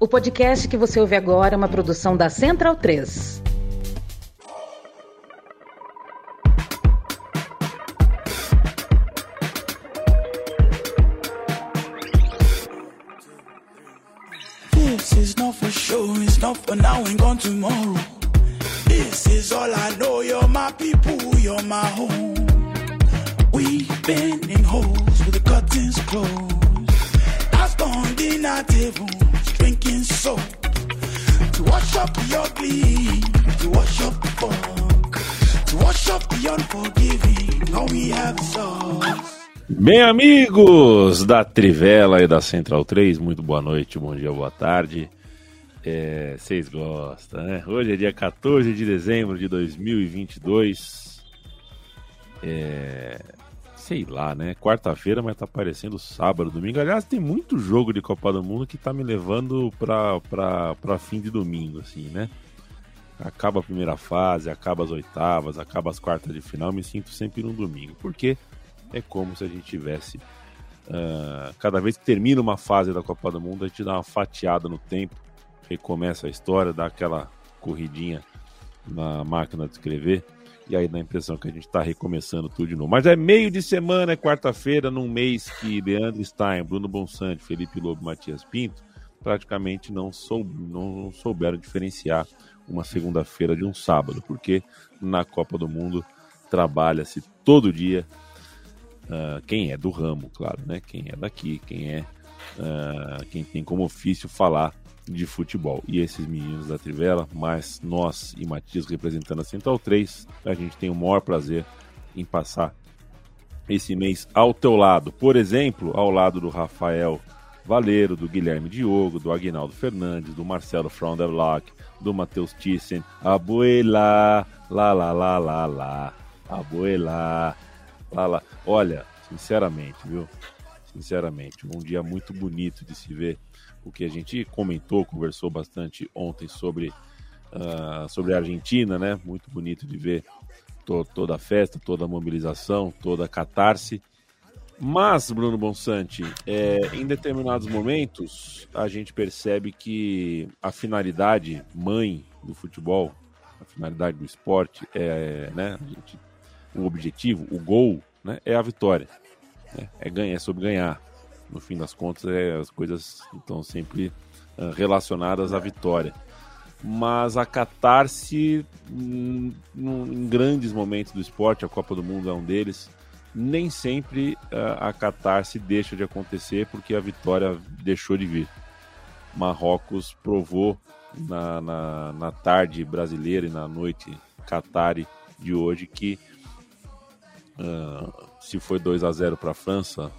O podcast que você ouve agora é uma produção da Central 3. This is not for sure, it's not for now and gone tomorrow. This is all I know, you're my people, you're my home. We've been in holes with the curtains closed. I've gone dinner tables, soap. To wash up the ugly, to wash up the funk. To wash up the unforgiving, all we have is us. Bem, amigos da Trivela e da Central 3, muito boa noite, bom dia, boa tarde. É, vocês gostam, né? Hoje é dia 14 de dezembro de 2022. É, sei lá, né? Quarta-feira, mas tá parecendo sábado, domingo. Aliás, tem muito jogo de Copa do Mundo que tá me levando pra, pra, pra fim de domingo, assim, né? Acaba a primeira fase, acaba as oitavas, acaba as quartas de final, me sinto sempre no domingo. Por quê? é como se a gente tivesse. Uh, cada vez que termina uma fase da Copa do Mundo, a gente dá uma fatiada no tempo, recomeça a história, dá aquela corridinha na máquina de escrever, e aí dá a impressão que a gente está recomeçando tudo de novo. Mas é meio de semana, é quarta-feira, num mês que Leandro Stein, Bruno Bonsante, Felipe Lobo Matias Pinto praticamente não, sou, não souberam diferenciar uma segunda-feira de um sábado, porque na Copa do Mundo trabalha-se todo dia Uh, quem é do ramo, claro, né? Quem é daqui, quem é uh, quem tem como ofício falar de futebol. E esses meninos da Trivela, mas nós e Matias representando a Central 3, a gente tem o maior prazer em passar esse mês ao teu lado. Por exemplo, ao lado do Rafael Valeiro, do Guilherme Diogo, do Aguinaldo Fernandes, do Marcelo Frounderbach, do Matheus Thyssen, Abuela, lá, lá, lá, lá, lá, Abuela, lá, lá. Olha, sinceramente, viu? Sinceramente, um dia muito bonito de se ver. O que a gente comentou, conversou bastante ontem sobre, uh, sobre a Argentina, né? Muito bonito de ver to toda a festa, toda a mobilização, toda a catarse. Mas, Bruno Bonsante, é, em determinados momentos a gente percebe que a finalidade mãe do futebol, a finalidade do esporte, é, né, gente, o objetivo, o gol, né, é a vitória. Né? É ganhar, é sobre ganhar. No fim das contas, é, as coisas estão sempre uh, relacionadas à vitória. Mas a catarse, hum, em grandes momentos do esporte, a Copa do Mundo é um deles, nem sempre uh, a catarse deixa de acontecer porque a vitória deixou de vir. Marrocos provou na, na, na tarde brasileira e na noite catari de hoje que Uh, se foi 2 a 0 para a França,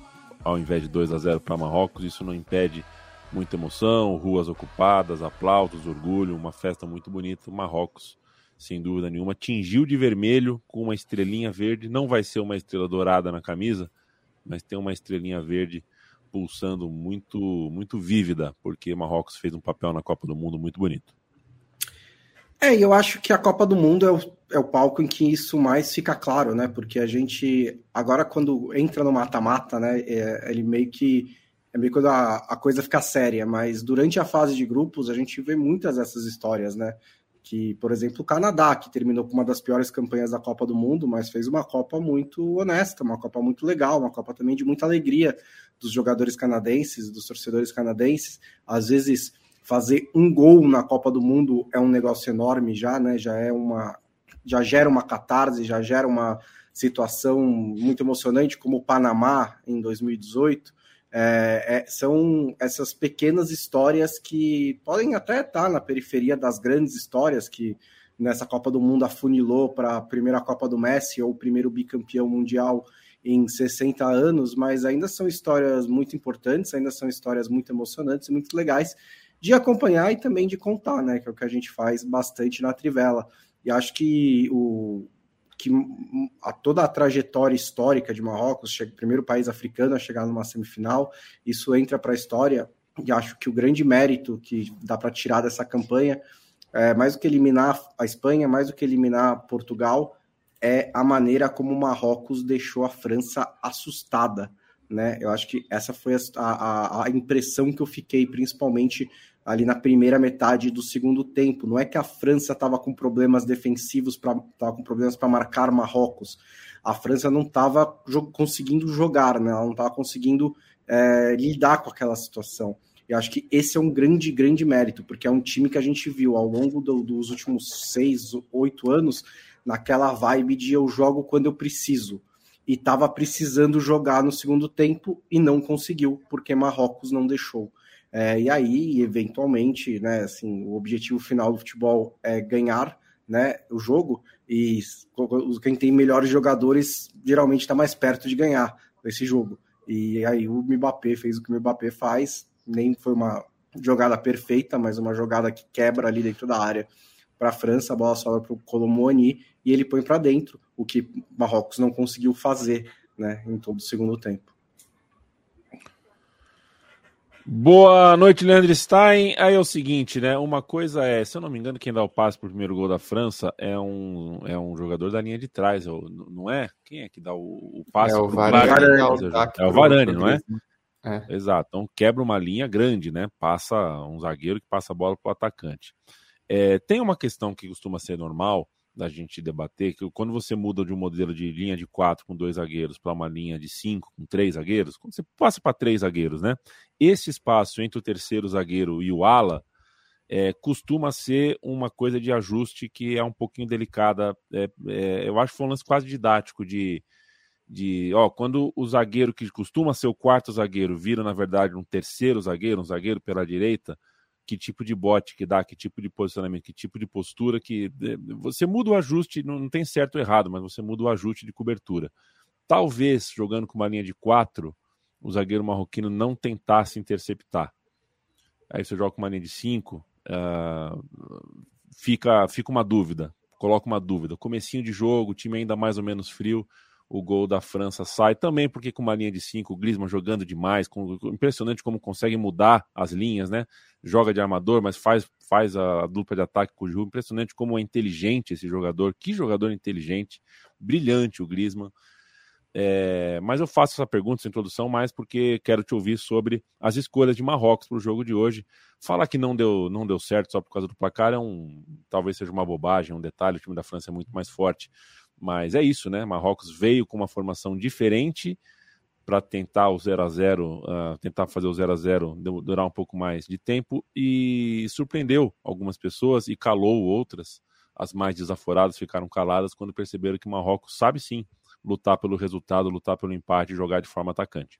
ao invés de 2 a 0 para Marrocos, isso não impede muita emoção, ruas ocupadas, aplausos, orgulho, uma festa muito bonita. Marrocos, sem dúvida nenhuma, tingiu de vermelho com uma estrelinha verde. Não vai ser uma estrela dourada na camisa, mas tem uma estrelinha verde pulsando muito, muito vívida, porque Marrocos fez um papel na Copa do Mundo muito bonito. É, eu acho que a Copa do Mundo é o, é o palco em que isso mais fica claro, né? Porque a gente, agora quando entra no mata-mata, né? É, ele meio que. É meio quando a, a coisa fica séria, mas durante a fase de grupos a gente vê muitas dessas histórias, né? Que, por exemplo, o Canadá, que terminou com uma das piores campanhas da Copa do Mundo, mas fez uma Copa muito honesta, uma Copa muito legal, uma Copa também de muita alegria dos jogadores canadenses, dos torcedores canadenses. Às vezes fazer um gol na Copa do Mundo é um negócio enorme já, né? Já é uma já gera uma catarse, já gera uma situação muito emocionante, como o Panamá em 2018. É, é, são essas pequenas histórias que podem até estar na periferia das grandes histórias que nessa Copa do Mundo afunilou para a primeira Copa do Messi ou o primeiro bicampeão mundial em 60 anos, mas ainda são histórias muito importantes, ainda são histórias muito emocionantes e muito legais de acompanhar e também de contar, né? Que é o que a gente faz bastante na Trivela. E acho que o que a toda a trajetória histórica de Marrocos, primeiro país africano a chegar numa semifinal, isso entra para a história. E acho que o grande mérito que dá para tirar dessa campanha, é, mais do que eliminar a Espanha, mais do que eliminar Portugal, é a maneira como o Marrocos deixou a França assustada né? Eu acho que essa foi a, a, a impressão que eu fiquei, principalmente ali na primeira metade do segundo tempo. Não é que a França estava com problemas defensivos, estava com problemas para marcar Marrocos. A França não estava conseguindo jogar, né? ela não estava conseguindo é, lidar com aquela situação. Eu acho que esse é um grande, grande mérito, porque é um time que a gente viu ao longo do, dos últimos seis, oito anos, naquela vibe de eu jogo quando eu preciso. E estava precisando jogar no segundo tempo e não conseguiu, porque Marrocos não deixou. É, e aí, eventualmente, né, assim, o objetivo final do futebol é ganhar né, o jogo, e quem tem melhores jogadores geralmente está mais perto de ganhar esse jogo. E aí o Mbappé fez o que o Mbappé faz, nem foi uma jogada perfeita, mas uma jogada que quebra ali dentro da área para a França, a bola sobra para o Colomoni e ele põe para dentro, o que Marrocos não conseguiu fazer né, em todo o segundo tempo. Boa noite, Leandro Stein. Aí é o seguinte, né? Uma coisa é, se eu não me engano, quem dá o passe pro primeiro gol da França é um, é um jogador da linha de trás, não é? Quem é que dá o, o passe? É o Varane, Varane. É o Varane, não é? é? Exato. Então quebra uma linha grande, né? Passa um zagueiro que passa a bola pro atacante. É, tem uma questão que costuma ser normal, da gente debater, que quando você muda de um modelo de linha de quatro com dois zagueiros para uma linha de cinco com três zagueiros, quando você passa para três zagueiros, né? Esse espaço entre o terceiro zagueiro e o ala é, costuma ser uma coisa de ajuste que é um pouquinho delicada. É, é, eu acho que foi um lance quase didático de, de ó, quando o zagueiro que costuma ser o quarto zagueiro vira, na verdade, um terceiro zagueiro, um zagueiro pela direita, que tipo de bote que dá, que tipo de posicionamento, que tipo de postura, que você muda o ajuste, não, tem certo ou errado, mas você muda o ajuste de cobertura. Talvez jogando com uma linha de quatro, o zagueiro marroquino não tentasse interceptar. Aí você joga com uma linha de cinco, uh, fica, fica uma dúvida, coloca uma dúvida. Comecinho de jogo, time ainda mais ou menos frio, o gol da França sai também porque com uma linha de cinco, o Griezmann jogando demais, com, impressionante como consegue mudar as linhas, né? Joga de armador, mas faz, faz a, dupla de ataque com o Giroud, impressionante como é inteligente esse jogador, que jogador inteligente, brilhante o Griezmann. É, mas eu faço essa pergunta, essa introdução, mais porque quero te ouvir sobre as escolhas de Marrocos para o jogo de hoje. Falar que não deu, não deu certo só por causa do placar é um, talvez seja uma bobagem, um detalhe. O time da França é muito mais forte. Mas é isso, né? Marrocos veio com uma formação diferente para tentar o 0 a 0 uh, tentar fazer o 0 a 0 durar um pouco mais de tempo e surpreendeu algumas pessoas e calou outras. As mais desaforadas ficaram caladas quando perceberam que Marrocos sabe sim lutar pelo resultado, lutar pelo empate e jogar de forma atacante.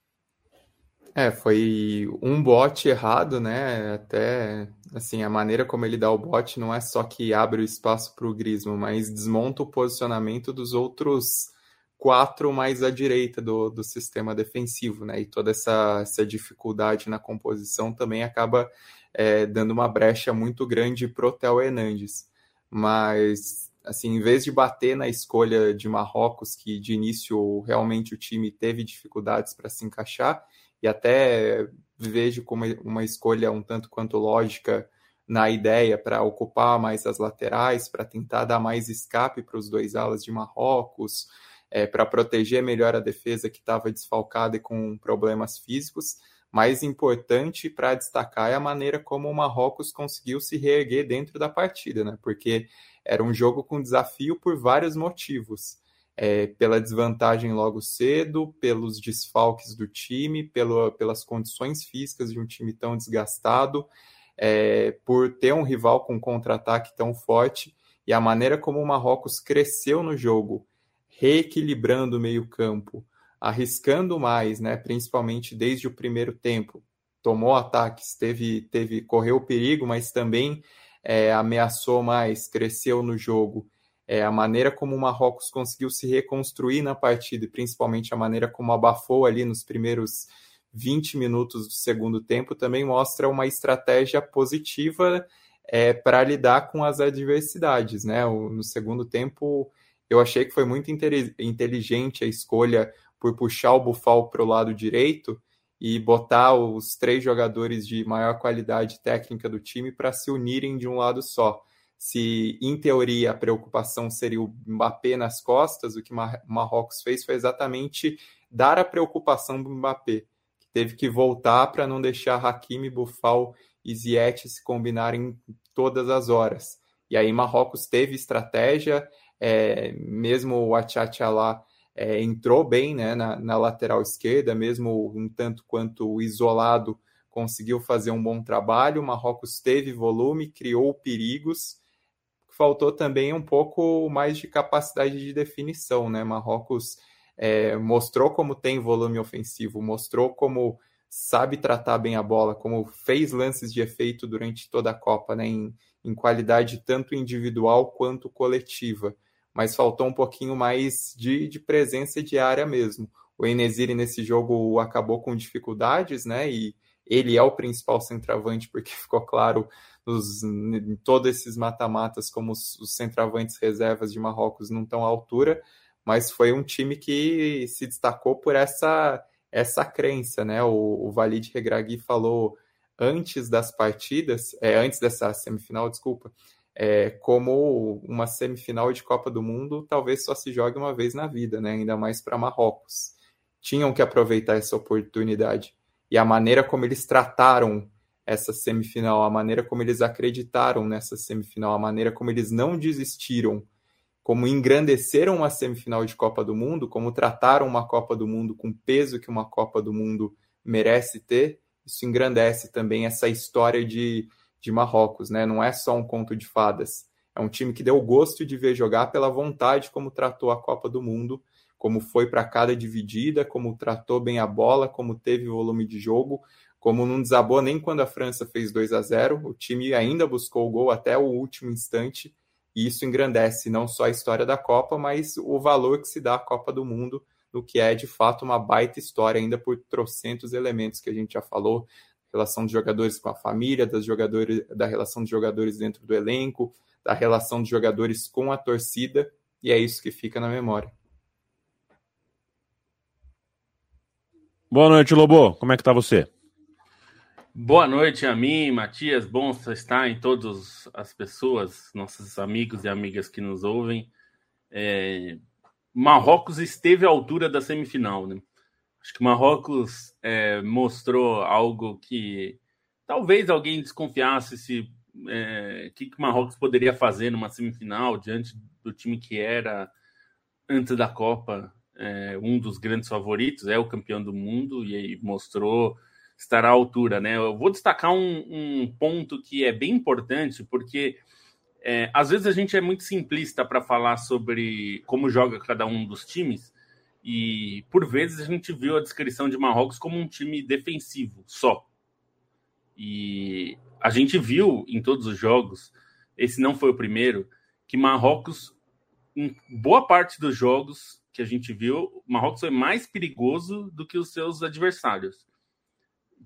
É, foi um bote errado, né? Até assim, a maneira como ele dá o bote não é só que abre o espaço para o Griezmann, mas desmonta o posicionamento dos outros quatro mais à direita do, do sistema defensivo, né? E toda essa, essa dificuldade na composição também acaba é, dando uma brecha muito grande para o Theo Hernandes. Mas, assim, em vez de bater na escolha de Marrocos, que de início realmente o time teve dificuldades para se encaixar, e até vejo como uma escolha um tanto quanto lógica na ideia para ocupar mais as laterais, para tentar dar mais escape para os dois alas de Marrocos, é, para proteger melhor a defesa que estava desfalcada e com problemas físicos. Mais importante para destacar é a maneira como o Marrocos conseguiu se reerguer dentro da partida, né? Porque era um jogo com desafio por vários motivos é, pela desvantagem logo cedo, pelos desfalques do time, pelo, pelas condições físicas de um time tão desgastado, é, por ter um rival com contra-ataque tão forte e a maneira como o Marrocos cresceu no jogo, reequilibrando o meio-campo, arriscando mais, né, principalmente desde o primeiro tempo. Tomou ataques, teve, teve correu perigo, mas também é, ameaçou mais, cresceu no jogo é, a maneira como o Marrocos conseguiu se reconstruir na partida, e principalmente a maneira como abafou ali nos primeiros 20 minutos do segundo tempo, também mostra uma estratégia positiva é, para lidar com as adversidades. Né? O, no segundo tempo, eu achei que foi muito inteligente a escolha por puxar o Bufal para o lado direito e botar os três jogadores de maior qualidade técnica do time para se unirem de um lado só se em teoria a preocupação seria o Mbappé nas costas, o que o Marrocos fez foi exatamente dar a preocupação do Mbappé, que teve que voltar para não deixar Hakimi, Bufal e Ziyech se combinarem todas as horas. E aí Marrocos teve estratégia, é, mesmo o Achacha é, entrou bem né, na, na, lateral esquerda, mesmo um tanto quanto isolado, conseguiu fazer um bom trabalho. Marrocos teve volume, criou perigos. Faltou também um pouco mais de capacidade de definição, né? Marrocos é, mostrou como tem volume ofensivo, mostrou como sabe tratar bem a bola, como fez lances de efeito durante toda a Copa, né? Em, em qualidade tanto individual quanto coletiva mas faltou um pouquinho mais de, de presença de área mesmo. O Enesiri nesse jogo acabou com dificuldades, né? E ele é o principal centroavante, porque ficou claro nos, em todos esses mata-matas como os, os centroavantes reservas de Marrocos não estão à altura, mas foi um time que se destacou por essa essa crença, né? O, o Valide Regragui falou antes das partidas, é, antes dessa semifinal, desculpa, é, como uma semifinal de Copa do Mundo talvez só se jogue uma vez na vida, né? ainda mais para Marrocos. Tinham que aproveitar essa oportunidade. E a maneira como eles trataram essa semifinal, a maneira como eles acreditaram nessa semifinal, a maneira como eles não desistiram, como engrandeceram uma semifinal de Copa do Mundo, como trataram uma Copa do Mundo com o peso que uma Copa do Mundo merece ter, isso engrandece também essa história de de Marrocos, né? Não é só um conto de fadas. É um time que deu gosto de ver jogar pela vontade como tratou a Copa do Mundo, como foi para cada dividida, como tratou bem a bola, como teve volume de jogo, como não desabou nem quando a França fez 2 a 0. O time ainda buscou o gol até o último instante, e isso engrandece não só a história da Copa, mas o valor que se dá à Copa do Mundo, no que é de fato uma baita história, ainda por trocentos elementos que a gente já falou, relação dos jogadores com a família, das jogadores, da relação dos jogadores dentro do elenco, da relação dos jogadores com a torcida, e é isso que fica na memória. Boa noite, Lobo. Como é que tá você? Boa noite a mim, Matias. Bom estar em todas as pessoas, nossos amigos e amigas que nos ouvem. É... Marrocos esteve à altura da semifinal, né? Acho que Marrocos é, mostrou algo que talvez alguém desconfiasse se é, que o Marrocos poderia fazer numa semifinal diante do time que era antes da Copa é, um dos grandes favoritos, é o campeão do mundo e mostrou estar à altura, né? Eu vou destacar um, um ponto que é bem importante porque é, às vezes a gente é muito simplista para falar sobre como joga cada um dos times e por vezes a gente viu a descrição de Marrocos como um time defensivo só. E a gente viu em todos os jogos, esse não foi o primeiro, que Marrocos, em boa parte dos jogos que a gente viu, Marrocos foi mais perigoso do que os seus adversários.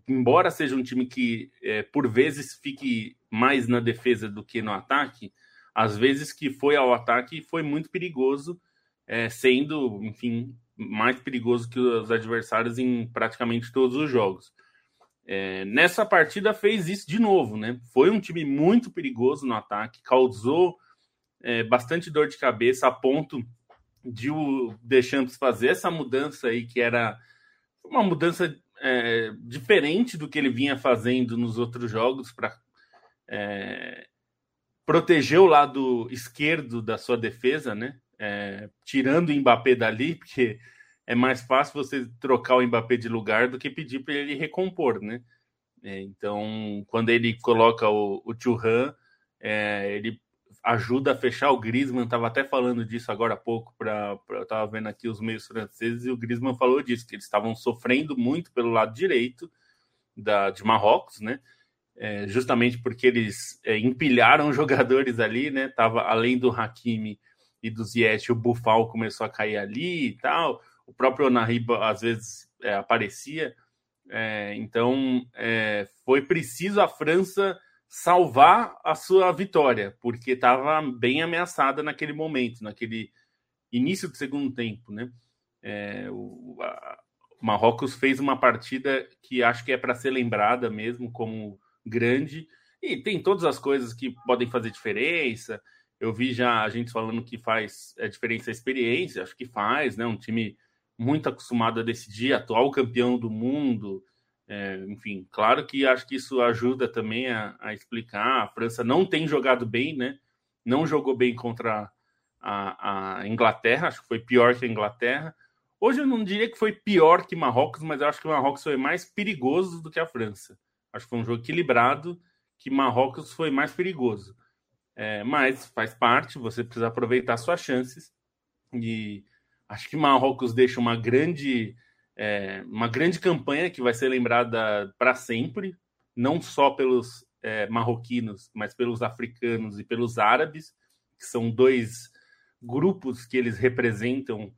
Embora seja um time que é, por vezes fique mais na defesa do que no ataque, às vezes que foi ao ataque foi muito perigoso, é, sendo, enfim, mais perigoso que os adversários em praticamente todos os jogos. É, nessa partida fez isso de novo, né? Foi um time muito perigoso no ataque, causou é, bastante dor de cabeça a ponto de o Deschamps fazer essa mudança aí, que era uma mudança é, diferente do que ele vinha fazendo nos outros jogos para é, proteger o lado esquerdo da sua defesa, né? é, tirando o Mbappé dali, porque é mais fácil você trocar o Mbappé de lugar do que pedir para ele recompor, né? É, então, quando ele coloca o, o Thuram, é, ele ajuda a fechar o Griezmann, estava até falando disso agora há pouco, para eu estava vendo aqui os meios franceses, e o Griezmann falou disso, que eles estavam sofrendo muito pelo lado direito da, de Marrocos, né? É, justamente porque eles é, empilharam jogadores ali, né? Tava além do Hakimi, e do Ziyech, o Bufal começou a cair ali e tal. O próprio Onariba às vezes é, aparecia. É, então é, foi preciso a França salvar a sua vitória, porque estava bem ameaçada naquele momento, naquele início do segundo tempo, né? É, o, a, o Marrocos fez uma partida que acho que é para ser lembrada mesmo como grande e tem todas as coisas que podem fazer diferença. Eu vi já a gente falando que faz a é, diferença a experiência, acho que faz, né? Um time muito acostumado a decidir, atual campeão do mundo. É, enfim, claro que acho que isso ajuda também a, a, explicar. A França não tem jogado bem, né? Não jogou bem contra a, a, Inglaterra, acho que foi pior que a Inglaterra. Hoje eu não diria que foi pior que Marrocos, mas eu acho que o Marrocos foi mais perigoso do que a França. Acho que foi um jogo equilibrado, que Marrocos foi mais perigoso. É, mas faz parte, você precisa aproveitar suas chances. E acho que Marrocos deixa uma grande, é, uma grande campanha que vai ser lembrada para sempre, não só pelos é, marroquinos, mas pelos africanos e pelos árabes, que são dois grupos que eles representam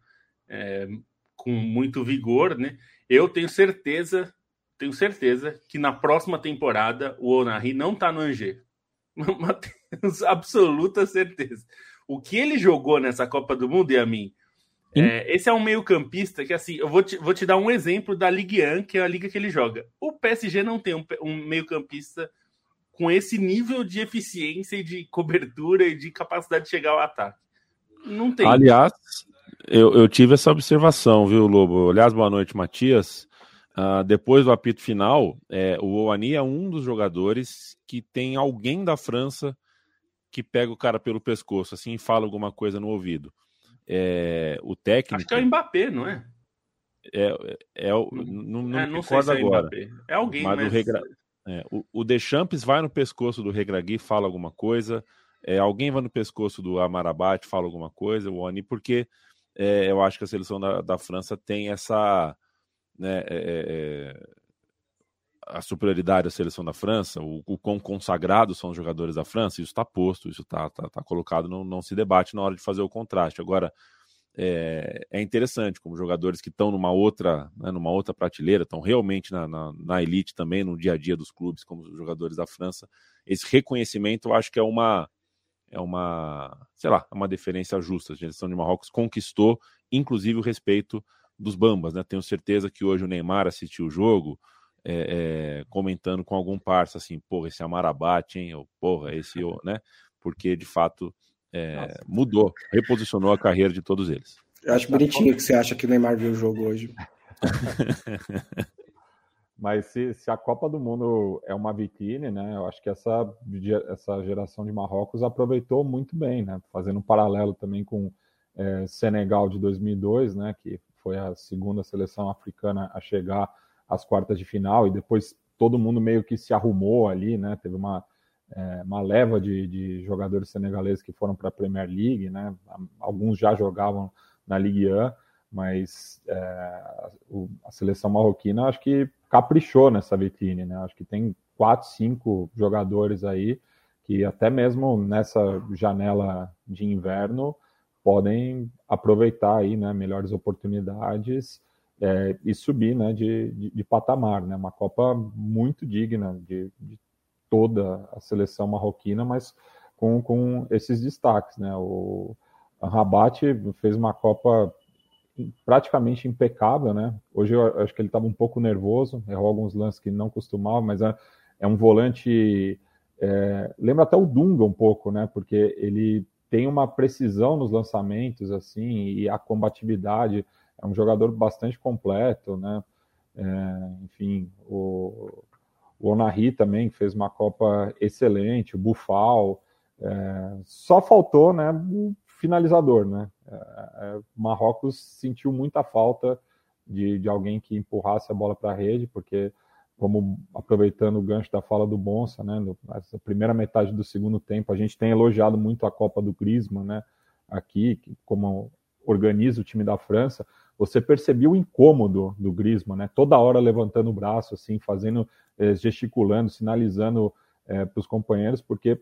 é, com muito vigor, né? Eu tenho certeza, tenho certeza que na próxima temporada o Onari não está no Angers. absoluta certeza. O que ele jogou nessa Copa do Mundo, e a mim, é, esse é um meio-campista que, assim, eu vou te, vou te dar um exemplo da Ligue 1, que é a liga que ele joga. O PSG não tem um, um meio-campista com esse nível de eficiência e de cobertura e de capacidade de chegar ao ataque. Não tem. Aliás, eu, eu tive essa observação, viu, Lobo? Aliás, boa noite, Matias. Uh, depois do apito final, é, o Oani é um dos jogadores que tem alguém da França que pega o cara pelo pescoço assim e fala alguma coisa no ouvido. É, o técnico. Acho que é o Mbappé, não é? É, é, é não, não, não, é, não sei se é agora. Mbappé. É alguém, mas, mas... O, Regra... é, o, o Deschamps vai no pescoço do Regragui, fala alguma coisa. É, alguém vai no pescoço do Amarabat, fala alguma coisa, o Oni, porque é, eu acho que a seleção da, da França tem essa né, é, é, é, a superioridade da seleção da França, o, o quão consagrados são os jogadores da França, isso está posto, isso está tá, tá, colocado, não, não se debate na hora de fazer o contraste. Agora, é, é interessante como jogadores que estão numa outra, né, numa outra prateleira, estão realmente na, na, na, elite também, no dia a dia dos clubes, como os jogadores da França. Esse reconhecimento eu acho que é uma, é uma, sei lá, é uma deferência justa. A geração de Marrocos conquistou, inclusive, o respeito dos Bambas, né? Tenho certeza que hoje o Neymar assistiu o jogo é, é, comentando com algum parça assim, porra, esse Amarabate, hein? Ou, porra, esse, né? Porque de fato é, mudou, reposicionou a carreira de todos eles. Eu acho bonitinho que você acha que o Neymar viu o jogo hoje. Mas se, se, a Copa do Mundo é uma vitrine, né? Eu acho que essa, essa geração de Marrocos aproveitou muito bem, né? Fazendo um paralelo também com é, Senegal de 2002, né? Que foi a segunda seleção africana a chegar às quartas de final e depois todo mundo meio que se arrumou ali, né? Teve uma, é, uma leva de, de, jogadores senegaleses que foram para a Premier League, né? Alguns já jogavam na Ligue 1, mas é, a, a seleção marroquina acho que caprichou nessa vitrine, né? Acho que tem quatro, cinco jogadores aí que até mesmo nessa janela de inverno podem aproveitar aí, né, melhores oportunidades é, e subir, né, de, de, de, patamar, né, uma Copa muito digna de, de toda a seleção marroquina, mas com, com esses destaques, né, o Rabat fez uma Copa praticamente impecável, né, hoje eu acho que ele estava um pouco nervoso, errou alguns lances que não costumava, mas é, é um volante, é, lembra até o Dunga um pouco, né, porque ele tem uma precisão nos lançamentos, assim, e a combatividade. É um jogador bastante completo, né? É, enfim, o, o Onari também fez uma Copa excelente, o Bufal. É, só faltou, né, o finalizador, né? É, é Marrocos sentiu muita falta de, de alguém que empurrasse a bola para a rede, porque como aproveitando o gancho da fala do Bonsa, né, essa primeira metade do segundo tempo, a gente tem elogiado muito a Copa do Griezmann, né, aqui, como organiza o time da França, você percebeu o incômodo do Griezmann, né, toda hora levantando o braço, assim, fazendo, eh, gesticulando, sinalizando eh, para os companheiros, porque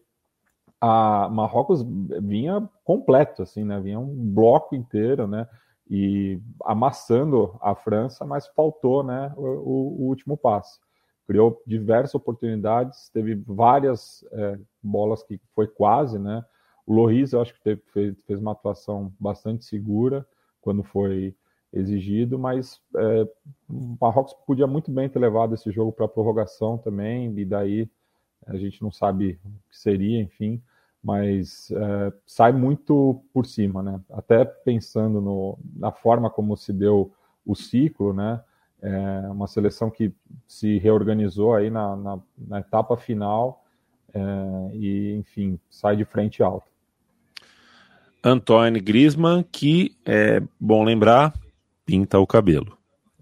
a Marrocos vinha completo, assim, né, vinha um bloco inteiro, né, e amassando a França, mas faltou né, o, o último passe. Criou diversas oportunidades, teve várias é, bolas que foi quase, né? O Loris, eu acho que teve, fez, fez uma atuação bastante segura quando foi exigido, mas é, o Marrocos podia muito bem ter levado esse jogo para prorrogação também, e daí a gente não sabe o que seria, enfim mas é, sai muito por cima, né? Até pensando no, na forma como se deu o ciclo, né? É uma seleção que se reorganizou aí na, na, na etapa final é, e, enfim, sai de frente alta. Antônio Grisman, que é bom lembrar, pinta o cabelo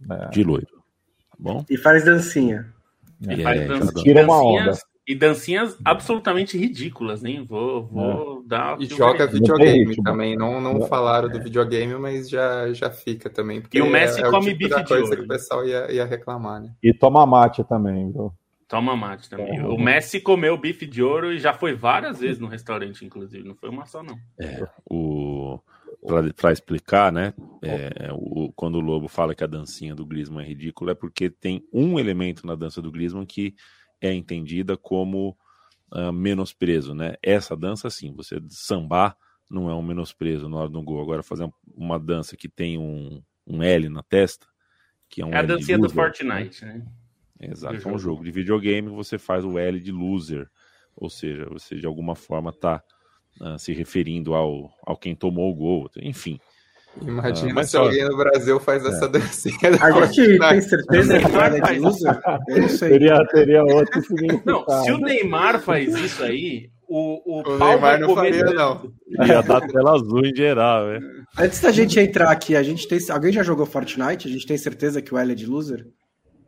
é. de loiro. Tá bom? E faz dancinha. E faz dancinha. Tira uma onda. E dancinhas absolutamente ridículas, nem vou, vou é. dar. E joga videogame também. Não, não falaram do videogame, mas já, já fica também. e o Messi é, come é o tipo bife de ouro. que o pessoal ia, ia reclamar, né? E toma mate também, viu? Toma mate também. É. O Messi comeu bife de ouro e já foi várias vezes no restaurante, inclusive. Não foi uma só, não. É, o... Para explicar, né? É, o, quando o Lobo fala que a dancinha do Griezmann é ridícula, é porque tem um elemento na dança do Griezmann que é entendida como uh, menosprezo, né? Essa dança, sim, você sambar não é um menosprezo na hora do gol. Agora, fazer uma dança que tem um, um L na testa, que é um É a dancinha do Fortnite, né? Exato, é um jogo de videogame, você faz o L de loser, ou seja, você de alguma forma está uh, se referindo ao, ao quem tomou o gol, enfim. Imagina uh, se só... alguém no Brasil faz é. essa dancinha. A gente tem certeza que é de loser? Teria, teria outro significado. Não, se o Neymar faz isso aí, o, o, o Neymar não faria, não. Ia dar tela azul em geral, né? Antes da gente entrar aqui, a gente tem. Alguém já jogou Fortnite? A gente tem certeza que o L é de loser?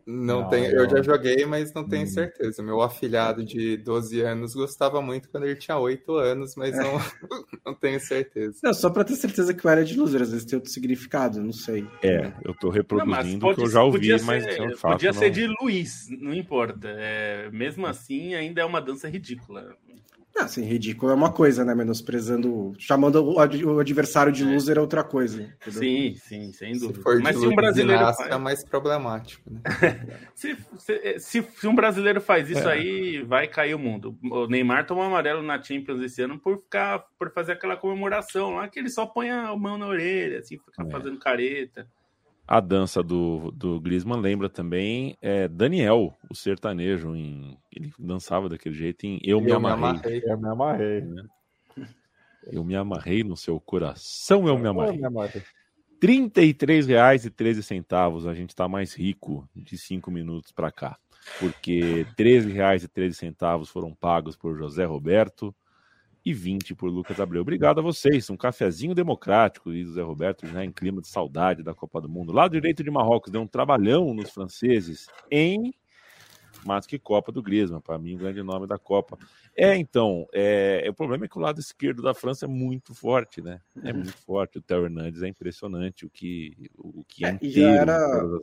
Não, não tenho, eu já joguei, mas não tenho hum. certeza. Meu afilhado de 12 anos gostava muito quando ele tinha 8 anos, mas não, não tenho certeza. Não, só para ter certeza que o era de loser, às vezes tem outro significado, não sei. É, eu tô reproduzindo o que eu já ouvi, ser, mas é fato, Podia não... ser de Luiz, não importa. É, mesmo assim, ainda é uma dança ridícula. Ah, assim, ridículo é uma coisa, né? Menosprezando, chamando o, adversário de é. loser é outra coisa. Entendeu? Sim, sim, sem dúvida. Se for Mas se um brasileiro faz... é mais problemático. Né? se, se, se, se, um brasileiro faz isso é. aí, vai cair o mundo. O Neymar tomou amarelo na Champions esse ano por ficar, por fazer aquela comemoração lá que ele só põe a mão na orelha, assim, fica é. fazendo careta. A dança do, do Griezmann lembra também é, Daniel, o sertanejo. Em, ele dançava daquele jeito em Eu, Me, eu amarrei. me Amarrei. Eu Me Amarrei. Né? Eu me amarrei no seu coração, eu me amarrei. Eu me amarrei. R$ 33,13. A gente está mais rico de cinco minutos para cá. Porque R$ 13,13 foram pagos por José Roberto, e 20 por Lucas Abreu. Obrigado a vocês. Um cafezinho democrático, diz o Zé Roberto, né, em clima de saudade da Copa do Mundo. Lado direito de Marrocos deu um trabalhão nos franceses em mais que Copa do Griezmann, para mim, o grande nome da Copa. É, então, é, o problema é que o lado esquerdo da França é muito forte, né? É muito forte. O Theo Hernandes é impressionante o que, o que é, é inteiro. Já era...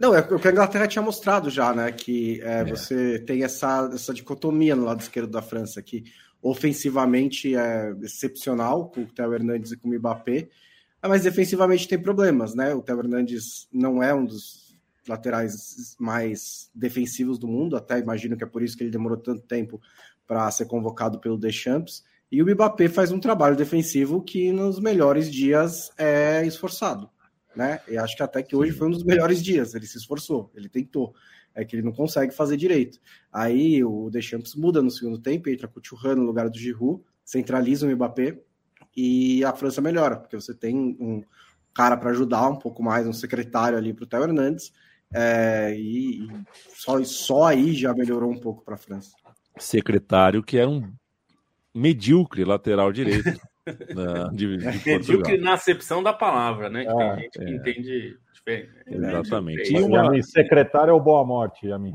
Não, é o que a Inglaterra tinha mostrado já, né? Que é, é. você tem essa, essa dicotomia no lado esquerdo da França, que ofensivamente é excepcional, com o Theo Hernandes e com o Mbappé, mas defensivamente tem problemas, né? O Theo Hernandes não é um dos laterais mais defensivos do mundo, até imagino que é por isso que ele demorou tanto tempo para ser convocado pelo Deschamps. E o Mbappé faz um trabalho defensivo que nos melhores dias é esforçado né? E acho que até que hoje foi um dos melhores dias. Ele se esforçou, ele tentou. É que ele não consegue fazer direito. Aí o Deschamps muda no segundo tempo, entra com o Thuram no lugar do Giroud, centraliza o Mbappé e a França melhora, porque você tem um cara para ajudar um pouco mais, um secretário ali para o Theo Hernandes, é, e, e só, só aí já melhorou um pouco para a França. Secretário que era um medíocre lateral direito. Na, de, de Medíocre na acepção da palavra, né? Que ah, tem gente é. que entende diferente. Exatamente. E uma... secretário ou boa morte, a mim?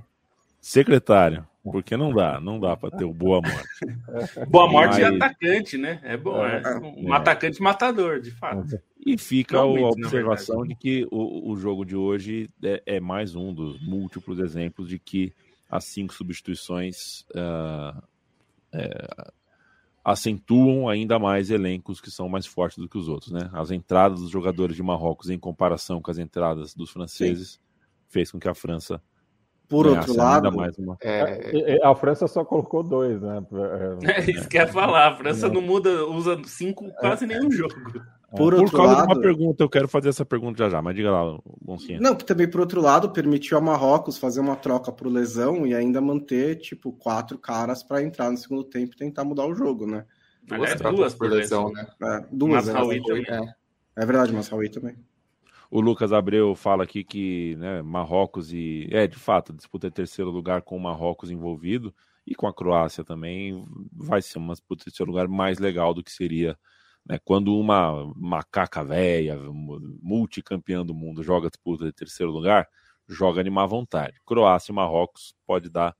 Secretário, porque não dá, não dá para ter o boa morte. boa morte Mas... é atacante, né? É bom, é, é um é. atacante matador, de fato. E fica a observação de que o, o jogo de hoje é, é, mais um dos múltiplos exemplos de que as cinco substituições uh, acentuam ainda mais elencos que são mais fortes do que os outros, né? As entradas dos jogadores de Marrocos em comparação com as entradas dos franceses Sim. fez com que a França por outro lado, uma... é... a França só colocou dois, né? É, é isso que ia falar. A França não muda, usa cinco quase nenhum jogo. Por, por causa lado... de uma pergunta, eu quero fazer essa pergunta já já, mas diga lá, Boncinha. Não, que também, por outro lado, permitiu a Marrocos fazer uma troca por lesão e ainda manter, tipo, quatro caras para entrar no segundo tempo e tentar mudar o jogo, né? Duas, duas por lesão, né? É, duas, né? também. É. é verdade, Masraoui também. O Lucas Abreu fala aqui que né, Marrocos e. É, de fato, disputa terceiro lugar com o Marrocos envolvido e com a Croácia também vai ser uma disputa terceiro lugar mais legal do que seria né, quando uma macaca velha, multicampeã do mundo, joga disputa de terceiro lugar, joga animar vontade. Croácia e Marrocos pode dar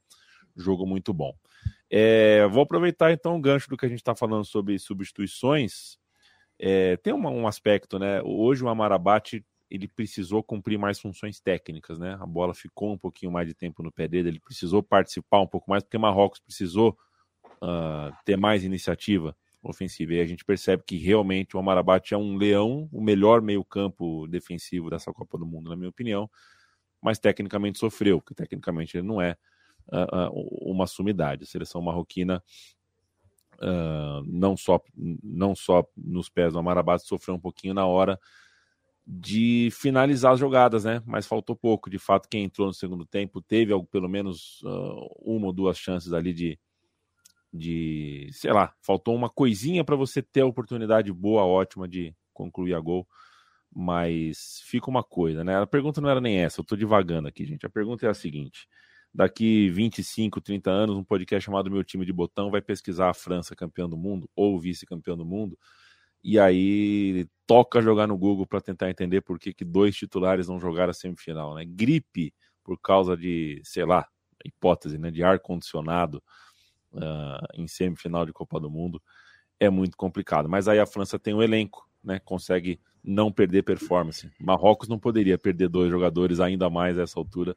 jogo muito bom. É, vou aproveitar então o gancho do que a gente está falando sobre substituições. É, tem uma, um aspecto, né? Hoje o Amarabate ele precisou cumprir mais funções técnicas, né? A bola ficou um pouquinho mais de tempo no pé dele, ele precisou participar um pouco mais, porque Marrocos precisou uh, ter mais iniciativa ofensiva. E a gente percebe que realmente o Amarabate é um leão, o melhor meio-campo defensivo dessa Copa do Mundo, na minha opinião, mas tecnicamente sofreu, porque tecnicamente ele não é uh, uma sumidade. A seleção marroquina Uh, não só não só nos pés do Amarabate sofreu um pouquinho na hora de finalizar as jogadas, né? Mas faltou pouco. De fato, quem entrou no segundo tempo teve pelo menos uma ou duas chances ali de, de, sei lá, faltou uma coisinha para você ter a oportunidade boa, ótima de concluir a gol. Mas fica uma coisa, né? A pergunta não era nem essa, eu tô divagando aqui, gente. A pergunta é a seguinte: daqui 25, 30 anos, um podcast chamado Meu Time de Botão vai pesquisar a França campeã do mundo ou vice-campeão do mundo e aí toca jogar no Google para tentar entender por que, que dois titulares não jogaram a semifinal, né? Gripe por causa de, sei lá, hipótese, né, de ar condicionado uh, em semifinal de Copa do Mundo é muito complicado. Mas aí a França tem um elenco, né? Consegue não perder performance. Marrocos não poderia perder dois jogadores ainda mais a essa altura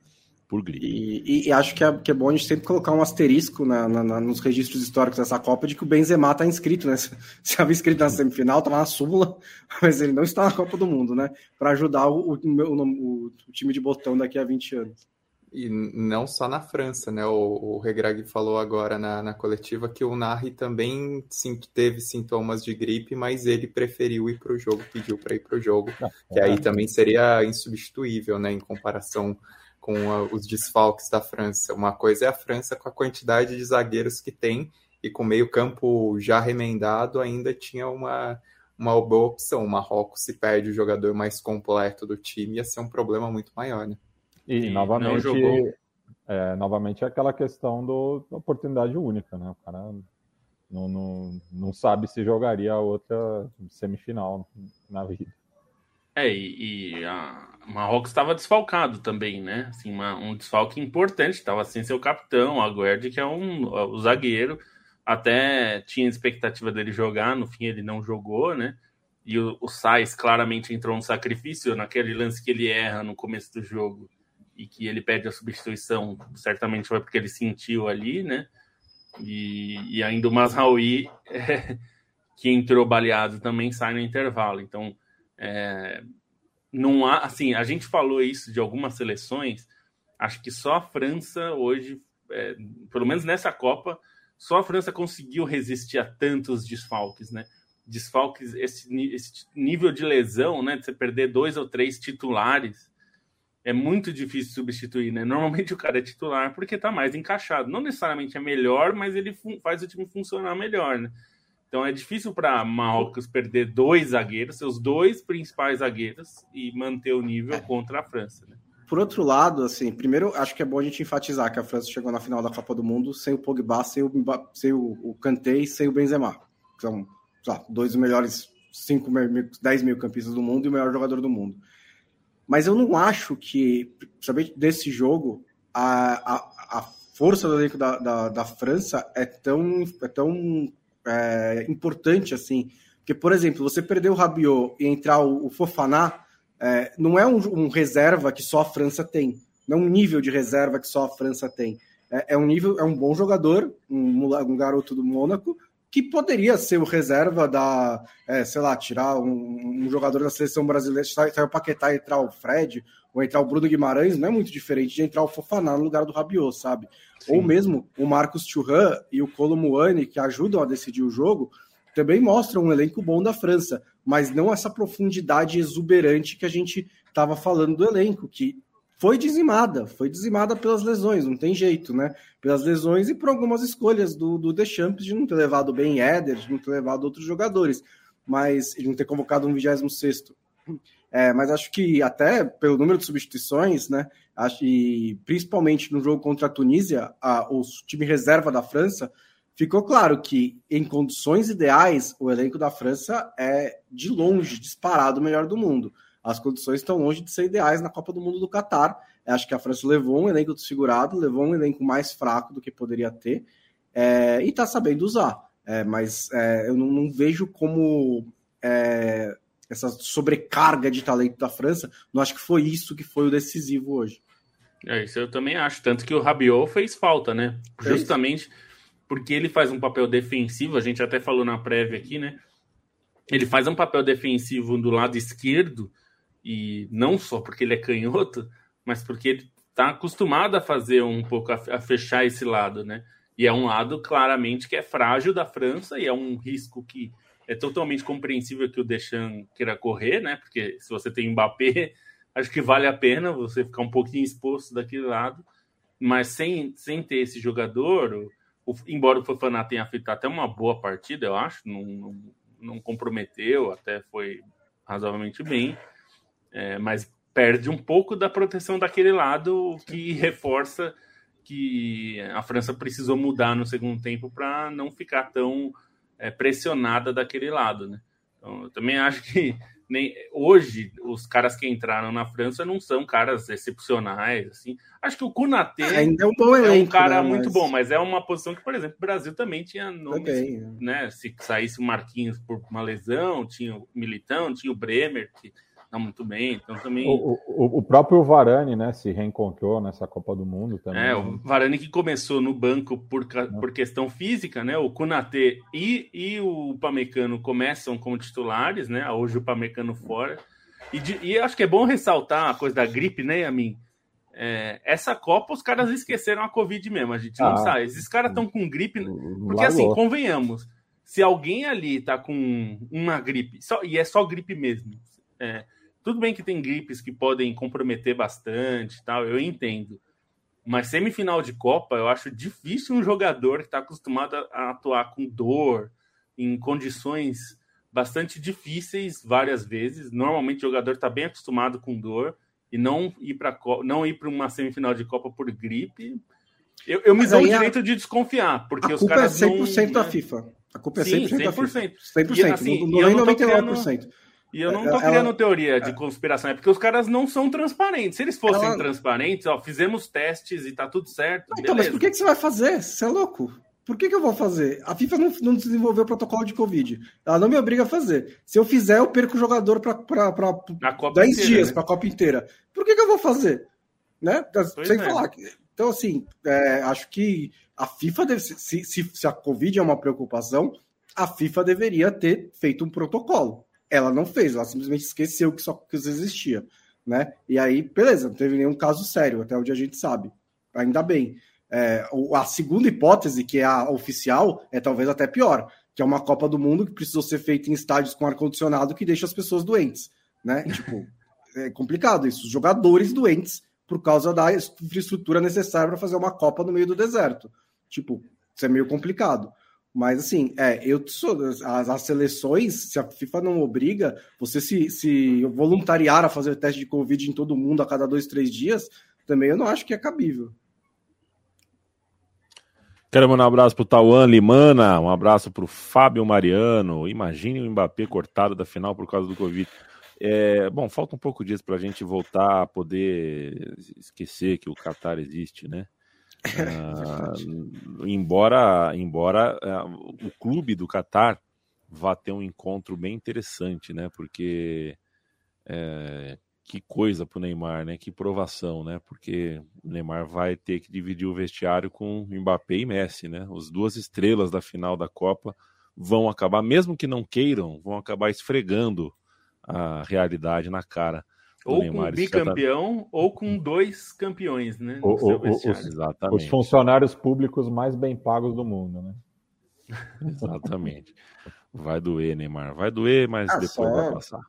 por gripe. E, e, acho que é, que é bom a gente sempre colocar um asterisco na, na, na, nos registros históricos dessa Copa de que o Benzema está inscrito, né? Se estava inscrito na semifinal, estava na súmula, mas ele não está na Copa do Mundo, né? Para ajudar o, o, o, o, time de botão daqui a 20 anos. E não só na França, né? O, o Regrag falou agora na, na coletiva que o Narri também sim, teve sintomas de gripe, mas ele preferiu ir para o jogo, pediu para ir para o jogo, ah, que aí também seria insubstituível, né? Em comparação com a, os desfalques da França. Uma coisa é a França com a quantidade de zagueiros que tem e com meio campo já remendado ainda tinha uma, uma boa opção. O Marrocos se perde o jogador mais completo do time ia ser um problema muito maior, né? E, e novamente, é, novamente é aquela questão do, da oportunidade única, né? O cara não, não, não sabe se jogaria a outra semifinal na vida. É, e, e a Marrocos estava desfalcado também, né? Assim, uma, um desfalque importante, estava sem seu capitão, Aguerd, que é um o zagueiro, até tinha expectativa dele jogar, no fim ele não jogou, né? E o, o Sainz claramente entrou no sacrifício naquele lance que ele erra no começo do jogo e que ele pede a substituição, certamente foi porque ele sentiu ali, né? E, e ainda o Masraoui, é, que entrou baleado, também sai no intervalo. Então, é, não há, assim, a gente falou isso de algumas seleções, acho que só a França hoje, é, pelo menos nessa Copa, só a França conseguiu resistir a tantos desfalques, né? Desfalques, esse, esse nível de lesão, né? De você perder dois ou três titulares, é muito difícil substituir, né? Normalmente o cara é titular porque tá mais encaixado. Não necessariamente é melhor, mas ele faz o time funcionar melhor, né? Então é difícil para Marrocos perder dois zagueiros, seus dois principais zagueiros, e manter o nível é. contra a França. Né? Por outro lado, assim, primeiro acho que é bom a gente enfatizar que a França chegou na final da Copa do Mundo sem o Pogba, sem o, sem o, Kanté e sem o Benzema. São lá, dois dos melhores 5, 10 mil campistas do mundo e o melhor jogador do mundo. Mas eu não acho que, sabe, desse jogo, a, a, a força do elenco da, da, da França é tão, é tão é, importante, assim. Porque, por exemplo, você perder o Rabiot e entrar o, o Fofaná, é, não é um, um, reserva que só a França tem. Não é um nível de reserva que só a França tem. É, é um nível, é um bom jogador, um, um, garoto do Mônaco, que poderia ser o reserva da, é, sei lá, tirar um, um, jogador da seleção brasileira, sair o Paquetá e entrar o Fred, ou entrar o Bruno Guimarães, não é muito diferente de entrar o Fofaná no lugar do Rabiot, sabe? Sim. Ou mesmo o Marcos Thuram e o Colomuani, que ajudam a decidir o jogo, também mostram um elenco bom da França, mas não essa profundidade exuberante que a gente estava falando do elenco, que foi dizimada, foi dizimada pelas lesões, não tem jeito, né? Pelas lesões e por algumas escolhas do, do Deschamps de não ter levado bem Éder, de não ter levado outros jogadores, mas de não ter convocado um 26 sexto É, mas acho que até pelo número de substituições, né? Acho que principalmente no jogo contra a Tunísia, a, o time reserva da França ficou claro que em condições ideais o elenco da França é de longe disparado o melhor do mundo. As condições estão longe de ser ideais na Copa do Mundo do Catar. Acho que a França levou um elenco desfigurado, levou um elenco mais fraco do que poderia ter é, e está sabendo usar. É, mas é, eu não, não, vejo como é, essa sobrecarga de talento da França. Não acho que foi isso que foi o decisivo hoje. É, isso eu também acho. Tanto que o Rabiot fez falta, né? Justamente porque ele faz um papel defensivo. A gente até falou na prévia aqui, né? Ele faz um papel defensivo do lado esquerdo, e não só porque ele é canhoto, mas porque ele está acostumado a fazer um pouco, a, fechar esse lado, né? E é um lado claramente que é frágil da França e é um risco que é totalmente compreensível que o Deschamps queira correr, né? Porque se você tem Mbappé, acho que vale a pena você ficar um pouquinho exposto daquele lado. Mas sem, sem ter esse jogador, o, embora o Fofana tenha feito até uma boa partida, eu acho, não, não, não comprometeu, até foi razoavelmente bem, é, mas perde um pouco da proteção daquele lado, que reforça que a França precisou mudar no segundo tempo para não ficar tão é, pressionada daquele lado, né? Então, eu também acho que nem hoje os caras que entraram na França não são caras excepcionais, assim. Acho que o Kunaté é, ainda é um bom elenco, é um cara né, muito mas... bom, mas é uma posição que, por exemplo, o Brasil também tinha nomes, Também, né? Se saísse o Marquinhos por uma lesão, tinha o Militão, tinha o Bremer, que não muito bem, então também... O, o, o próprio Varane, né, se reencontrou nessa Copa do Mundo também. É, o Varane que começou no banco por, por questão física, né, o Kunatê e, e o Pamecano começam como titulares, né, hoje o Pamecano fora, e, de, e acho que é bom ressaltar a coisa da gripe, né, a mim. É, essa Copa os caras esqueceram a Covid mesmo, a gente não ah, sabe. Esses caras estão com gripe, porque assim, convenhamos, se alguém ali tá com uma gripe, só, e é só gripe mesmo, é, tudo bem que tem gripes que podem comprometer bastante, tal, eu entendo. Mas semifinal de Copa, eu acho difícil um jogador que está acostumado a atuar com dor, em condições bastante difíceis várias vezes. Normalmente o jogador está bem acostumado com dor e não ir para não ir para uma semifinal de Copa por gripe. Eu, eu me dou o direito a, de desconfiar, porque os caras é 100% não, da né? FIFA. A culpa é 100%, Sim, 100%. da FIFA. 100%. E, assim, não, não é 99%. Criando... E eu não tô ela, criando teoria de conspiração, é porque os caras não são transparentes. Se eles fossem ela... transparentes, ó, fizemos testes e tá tudo certo. Não, então, mas por que, que você vai fazer? Você é louco? Por que, que eu vou fazer? A FIFA não, não desenvolveu o protocolo de Covid. Ela não me obriga a fazer. Se eu fizer, eu perco o jogador para 10 inteira, dias, né? para a Copa inteira. Por que, que eu vou fazer? Né? Pois Sem é. falar. Então, assim, é, acho que a FIFA deve. Se, se, se a Covid é uma preocupação, a FIFA deveria ter feito um protocolo ela não fez, ela simplesmente esqueceu que só que isso existia, né? E aí, beleza, não teve nenhum caso sério, até onde a gente sabe. Ainda bem. É, a segunda hipótese, que é a oficial, é talvez até pior, que é uma Copa do Mundo que precisou ser feita em estádios com ar-condicionado que deixa as pessoas doentes, né? tipo, é complicado isso. Os jogadores doentes por causa da infraestrutura necessária para fazer uma Copa no meio do deserto. Tipo, isso é meio complicado. Mas assim, é, eu sou, as, as, seleções, se a FIFA não obriga, você se, se voluntariar a fazer teste de Covid em todo mundo a cada dois, três dias, também eu não acho que é cabível. Quero mandar um abraço pro Tauan Limana, um abraço pro Fábio Mariano. Imagine o Mbappé cortado da final por causa do Covid. É, bom, falta um pouco disso para a gente voltar a poder esquecer que o Qatar existe, né? Ah, embora embora uh, o clube do Catar vá ter um encontro bem interessante, né? Porque é, que coisa para o Neymar, né? Que provação, né? Porque o Neymar vai ter que dividir o vestiário com Mbappé e Messi, né? As duas estrelas da final da Copa vão acabar, mesmo que não queiram, vão acabar esfregando a realidade na cara ou Neymar, com bicampeão tá... ou com dois campeões, né? O, o, os, os, funcionários públicos mais bem pagos do mundo, né? Exatamente. Vai doer, Neymar. Vai doer, mas ah, depois só... vai passar.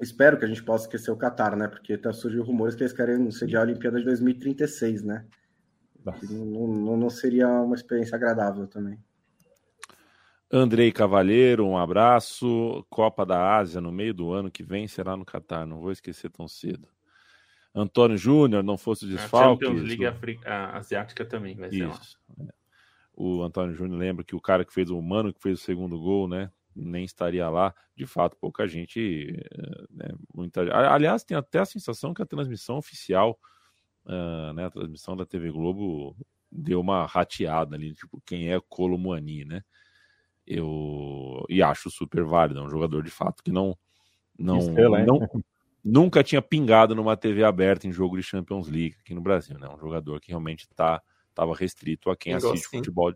Espero que a gente possa esquecer o Qatar, né? Porque tá surgindo rumores que eles querem sediar a Olimpíada de 2036, né? Não, não, não, seria uma experiência agradável também. Andrei Cavalheiro, um abraço. Copa da Ásia no meio do ano que vem será no Catar, não vou esquecer tão cedo. Antônio Júnior, não fosse o desfalque. A Champions League Africa, Asiática também vai ser Isso. lá. É. O Antônio Júnior lembra que o cara que fez o Mano, que fez o segundo gol, né? Nem estaria lá. De fato, pouca gente. Né, muita... Aliás, tem até a sensação que a transmissão oficial, uh, né, a transmissão da TV Globo, deu uma rateada ali, tipo, quem é Colomuani, né? Eu e acho super válido, é um jogador de fato que não não, Estrela, não nunca tinha pingado numa TV aberta em jogo de Champions League aqui no Brasil, né? Um jogador que realmente tá tava restrito a quem Pingou, assiste sim. futebol.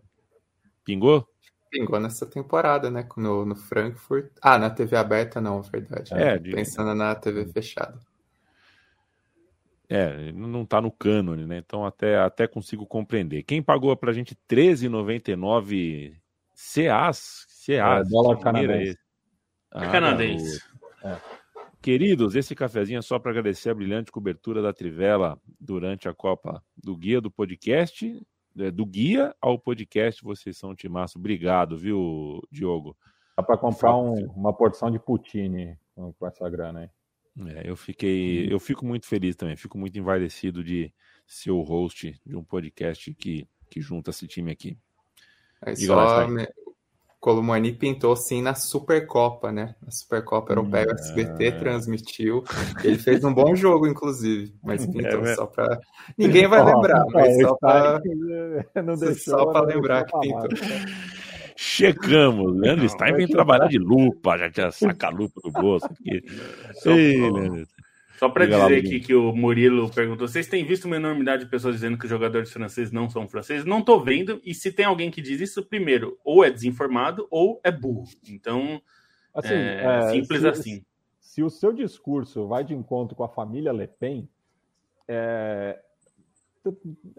Pingou? Pingou nessa temporada, né? No, no Frankfurt. Ah, na TV aberta não, é verdade. É, de... Pensando na TV fechada. É, não tá no cânone, né? Então até, até consigo compreender. Quem pagou pra gente R$13,99 CAs? CAs? É, dólar canadense. Ah, canadense. É. Queridos, esse cafezinho é só para agradecer a brilhante cobertura da Trivela durante a Copa do Guia do podcast. É, do guia ao podcast, vocês são um timaço. Obrigado, viu, Diogo? Dá para comprar um, uma porção de poutine com essa grana aí. É, eu fiquei, eu fico muito feliz também, fico muito envaidecido de ser o host de um podcast que, que junta esse time aqui. É só lá, me... Colomani pintou sim na Supercopa, né? Na Supercopa Europeia, o SBT é... transmitiu. Ele fez um bom jogo, inclusive, mas pintou é, só para. Ninguém vai lembrar, mas só para. Só para lembrar que pintou. Checamos. Leandro Stein vem trabalhar de lupa, já tinha saca a lupa do bolso aqui. Ei, Leandro. Só para dizer lá, aqui que o Murilo perguntou: vocês têm visto uma enormidade de pessoas dizendo que os jogadores franceses não são franceses? Não estou vendo. E se tem alguém que diz isso, primeiro, ou é desinformado ou é burro. Então, assim, é, é simples se, assim. Se o seu discurso vai de encontro com a família Le Pen, é,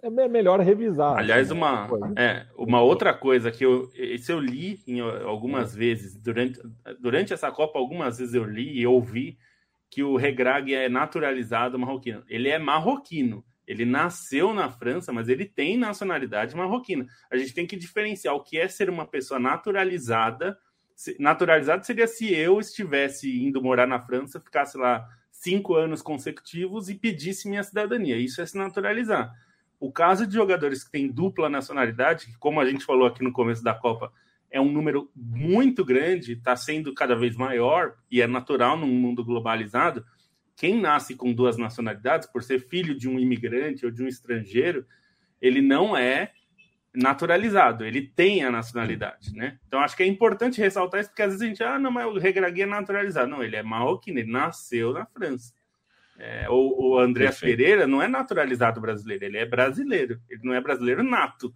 é melhor revisar. Aliás, assim, uma, é, uma outra coisa que eu, isso eu li em, algumas vezes, durante, durante essa Copa, algumas vezes eu li e ouvi que o Regrag é naturalizado marroquino. Ele é marroquino. Ele nasceu na França, mas ele tem nacionalidade marroquina. A gente tem que diferenciar o que é ser uma pessoa naturalizada. Naturalizado seria se eu estivesse indo morar na França, ficasse lá cinco anos consecutivos e pedisse minha cidadania. Isso é se naturalizar. O caso de jogadores que têm dupla nacionalidade, como a gente falou aqui no começo da Copa, é um número muito grande, está sendo cada vez maior e é natural num mundo globalizado. Quem nasce com duas nacionalidades, por ser filho de um imigrante ou de um estrangeiro, ele não é naturalizado, ele tem a nacionalidade, né? Então acho que é importante ressaltar isso, porque às vezes a gente, ah, não, mas o Regragui é naturalizado. Não, ele é marroquino, ele nasceu na França. É, o, o André Pereira não é naturalizado brasileiro, ele é brasileiro, ele não é brasileiro nato,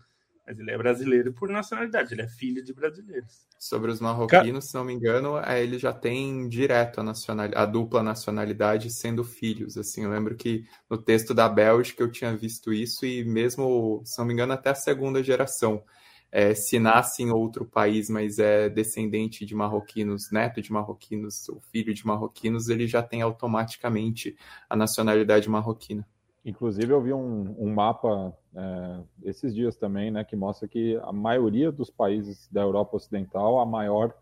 mas ele é brasileiro por nacionalidade, ele é filho de brasileiros. Sobre os marroquinos, se não me engano, é, ele já tem direto a, nacionalidade, a dupla nacionalidade sendo filhos. Assim, eu lembro que no texto da Bélgica eu tinha visto isso e mesmo, se não me engano, até a segunda geração. É, se nasce em outro país, mas é descendente de marroquinos, neto de marroquinos, ou filho de marroquinos, ele já tem automaticamente a nacionalidade marroquina. Inclusive, eu vi um, um mapa é, esses dias também, né, que mostra que a maioria dos países da Europa Ocidental, a maior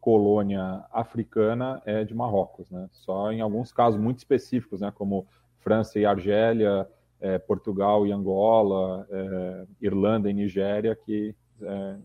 colônia africana é de Marrocos, né? Só em alguns casos muito específicos, né, como França e Argélia, é, Portugal e Angola, é, Irlanda e Nigéria, que, é,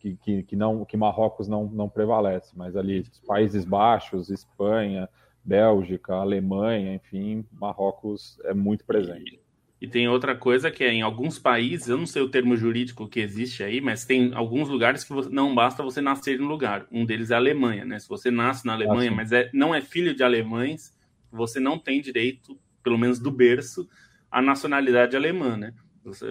que, que, que, não, que Marrocos não, não prevalece, mas ali Países Baixos, Espanha, Bélgica, Alemanha, enfim, Marrocos é muito presente. E, e, tem outra coisa que é em alguns países, eu não sei o termo jurídico que existe aí, mas tem alguns lugares que você, não basta você nascer no lugar. Um deles é a Alemanha, né? Se você nasce na Alemanha, ah, mas é, não é filho de alemães, você não tem direito, pelo menos do berço, à nacionalidade alemã, né?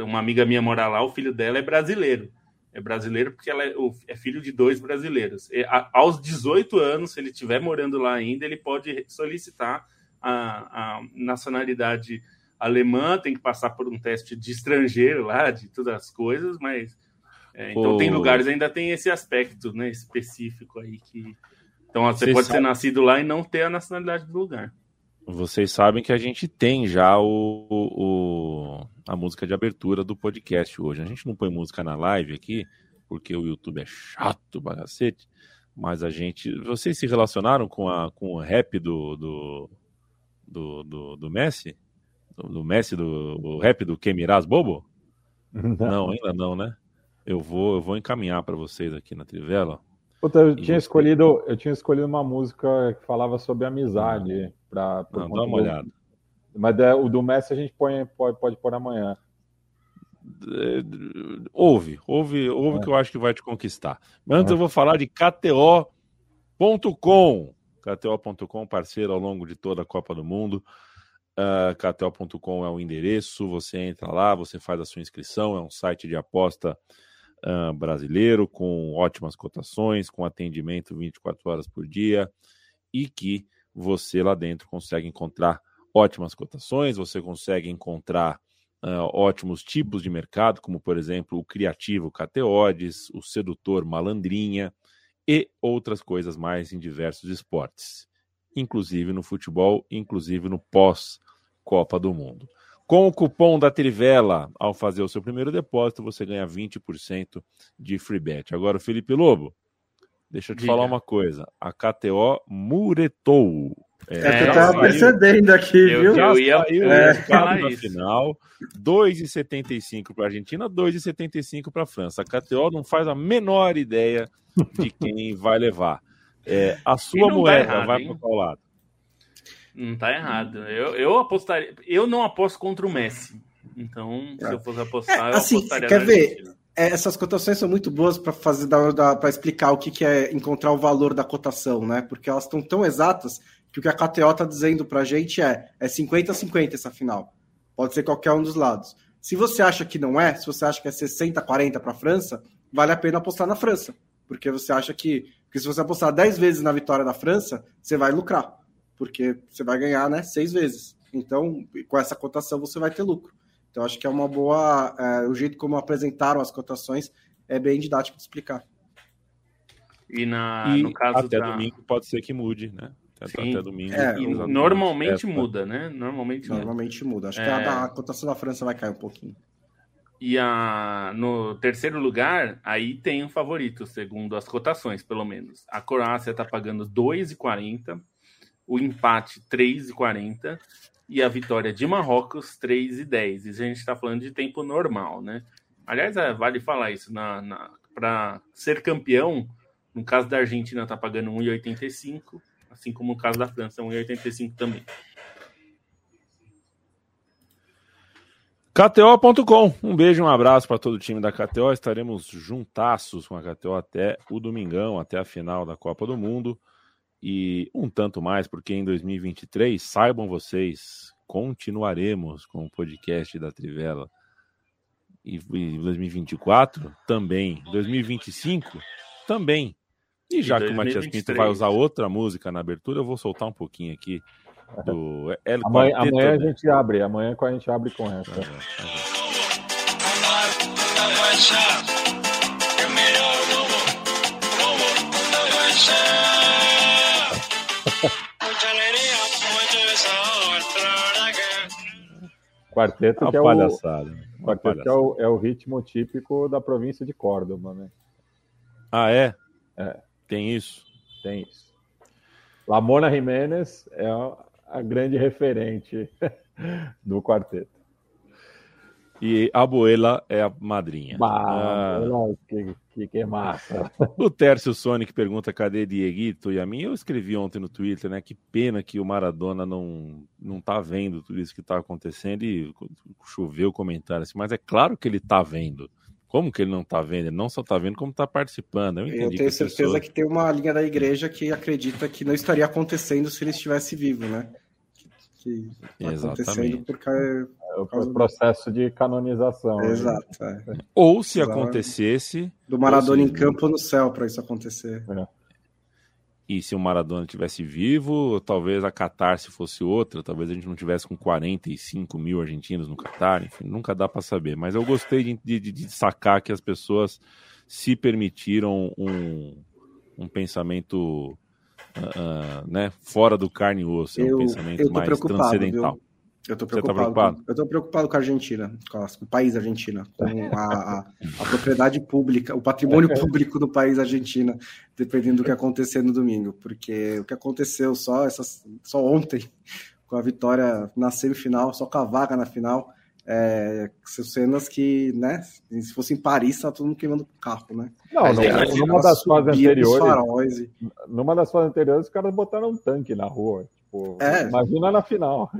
Uma amiga minha mora lá, o filho dela é brasileiro é brasileiro porque ela é, é filho de dois brasileiros. E, a, aos 18 anos, se ele estiver morando lá ainda, ele pode solicitar a, a, nacionalidade alemã, tem que passar por um teste de estrangeiro lá, de todas as coisas, mas. É, então, tem lugares ainda tem esse aspecto né, específico aí que. Então, você pode ser nascido lá e não ter a nacionalidade do lugar. Vocês sabem que a gente tem já o, o, a música de abertura do podcast hoje. A gente não põe música na live aqui, porque o YouTube é chato pra cacete. Mas a gente. Vocês se relacionaram com, a, com o rap do, do, do, do, do Messi? Do, do, Messi, do o rap do Kemiraz Bobo? Não. não, ainda não, né? Eu vou, eu vou encaminhar para vocês aqui na Trivela. Puta, eu tinha você... escolhido, eu tinha escolhido uma música que falava sobre amizade para dá uma do... olhada. Mas é, o do Messi a gente põe, pode, pode pôr amanhã. É, ouve, ouve, ouve é. que eu acho que vai te conquistar. Mas antes é. eu vou falar de KTO.com. KTO.com, parceiro ao longo de toda a Copa do Mundo. Uh, KTO.com é o endereço. Você entra lá, você faz a sua inscrição. É um site de aposta uh, brasileiro com ótimas cotações, com atendimento 24 horas por dia e que você lá dentro consegue encontrar ótimas cotações. Você consegue encontrar uh, ótimos tipos de mercado, como por exemplo o criativo Cateodes, o sedutor Malandrinha e outras coisas mais em diversos esportes, inclusive no futebol, inclusive no pós-Copa do Mundo. Com o cupom da Trivela, ao fazer o seu primeiro depósito, você ganha 20% de free bet. Agora, Felipe Lobo, deixa eu te Diga. falar uma coisa. A KTO muretou. É, é eu tava percebendo aqui, eu, viu? Eu ia saiu é, falar na final, 2,75 para a Argentina, 2,75 para a França. A KTO não faz a menor ideia de quem vai levar. É, a sua moeda errado, vai para qual lado? Não tá errado. Eu, eu apostaria. Eu não aposto contra o Messi. Então, se eu fosse apostar, é, assim, eu apostaria quer ver? É, essas cotações são muito boas para fazer para explicar o que, que é encontrar o valor da cotação, né? Porque elas estão tão exatas que o que a KTO está dizendo para a gente é é 50-50 essa final. Pode ser qualquer um dos lados. Se você acha que não é, se você acha que é 60-40 para a França, vale a pena apostar na França. Porque você acha que. Porque se você apostar 10 vezes na vitória da França, você vai lucrar. Porque você vai ganhar né, 6 vezes. Então, com essa cotação, você vai ter lucro. Então, acho que é uma boa. É, o jeito como apresentaram as cotações é bem didático de explicar. E, na, e no caso até da... domingo pode ser que mude, né? Sim. até domingo. É, normalmente muda, né? Normalmente, normalmente muda. Acho é... que a, a, cotação da França vai cair um pouquinho. E a, no terceiro lugar, aí tem um favorito, segundo as cotações, pelo menos. A Croácia está pagando 2,40, o empate 3,40 e a vitória de Marrocos 3,10. Isso a gente está falando de tempo normal, né? Aliás, é, vale falar isso. Na, na Para ser campeão, no caso da Argentina, está pagando 1,85 assim como no caso da França, 1,85 também. KTO.com. Um beijo, um abraço para todo o time da KTO. Estaremos juntaços com a KTO até o domingão, até a final da Copa do Mundo. E um tanto mais, porque em 2023, saibam vocês, continuaremos com o podcast da Trivela. E em 2024 também. 2025 também. E já que o Matias Pinto vai usar outra música na abertura, eu vou soltar um pouquinho aqui do El amanhã, amanhã a gente abre, amanhã a gente abre com essa. Quarteto que é o quarteto é o, é o ritmo típico da província de Córdoba, né? Ah, é? É. Tem isso? Tem isso. Lamona Jiménez é a grande referente do quarteto. E a Boela é a madrinha. Bah, ah, que, que, que, massa. O Tércio Sonic pergunta cadê Dieguito e a mim. Eu escrevi ontem no Twitter, né? Que pena que o Maradona não, não tá vendo tudo isso que tá acontecendo e choveu o comentário assim, mas é claro que ele tá vendo. Como que ele não está vendo? Ele não só está vendo, como está participando. Eu, eu tenho certeza pessoa... que tem uma linha da igreja que acredita que não estaria acontecendo se ele estivesse vivo, né? Que tá acontecendo porque é o processo de canonização. Né? Exato. É. Ou se acontecesse. Do Maradona em campo no céu para isso acontecer. É. E se o Maradona tivesse vivo, talvez a catarse fosse outra, talvez a gente não tivesse com 45 mil argentinos no Catar, enfim, nunca dá para saber. Mas eu gostei de, de, de, sacar que as pessoas se permitiram um, um pensamento uh, né, fora do carne e osso, eu, um pensamento mais transcendental. Viu? Eu tô preocupado. Tá preocupado? Com, eu tô preocupado com a Argentina, com, a, com o país Argentina, com a, a, a, propriedade pública, o patrimônio público do país Argentina, dependendo do que acontecer no domingo. Porque o que aconteceu só, essas, só ontem, com a vitória na semifinal, só com a vaga na final, é, são cenas que, né, se fosse em Paris, tá todo mundo queimando o carro, né? Não, não numa das fases anteriores. E... Numa das fases anteriores, os caras botaram um tanque na rua. Tipo, é. Imagina na final.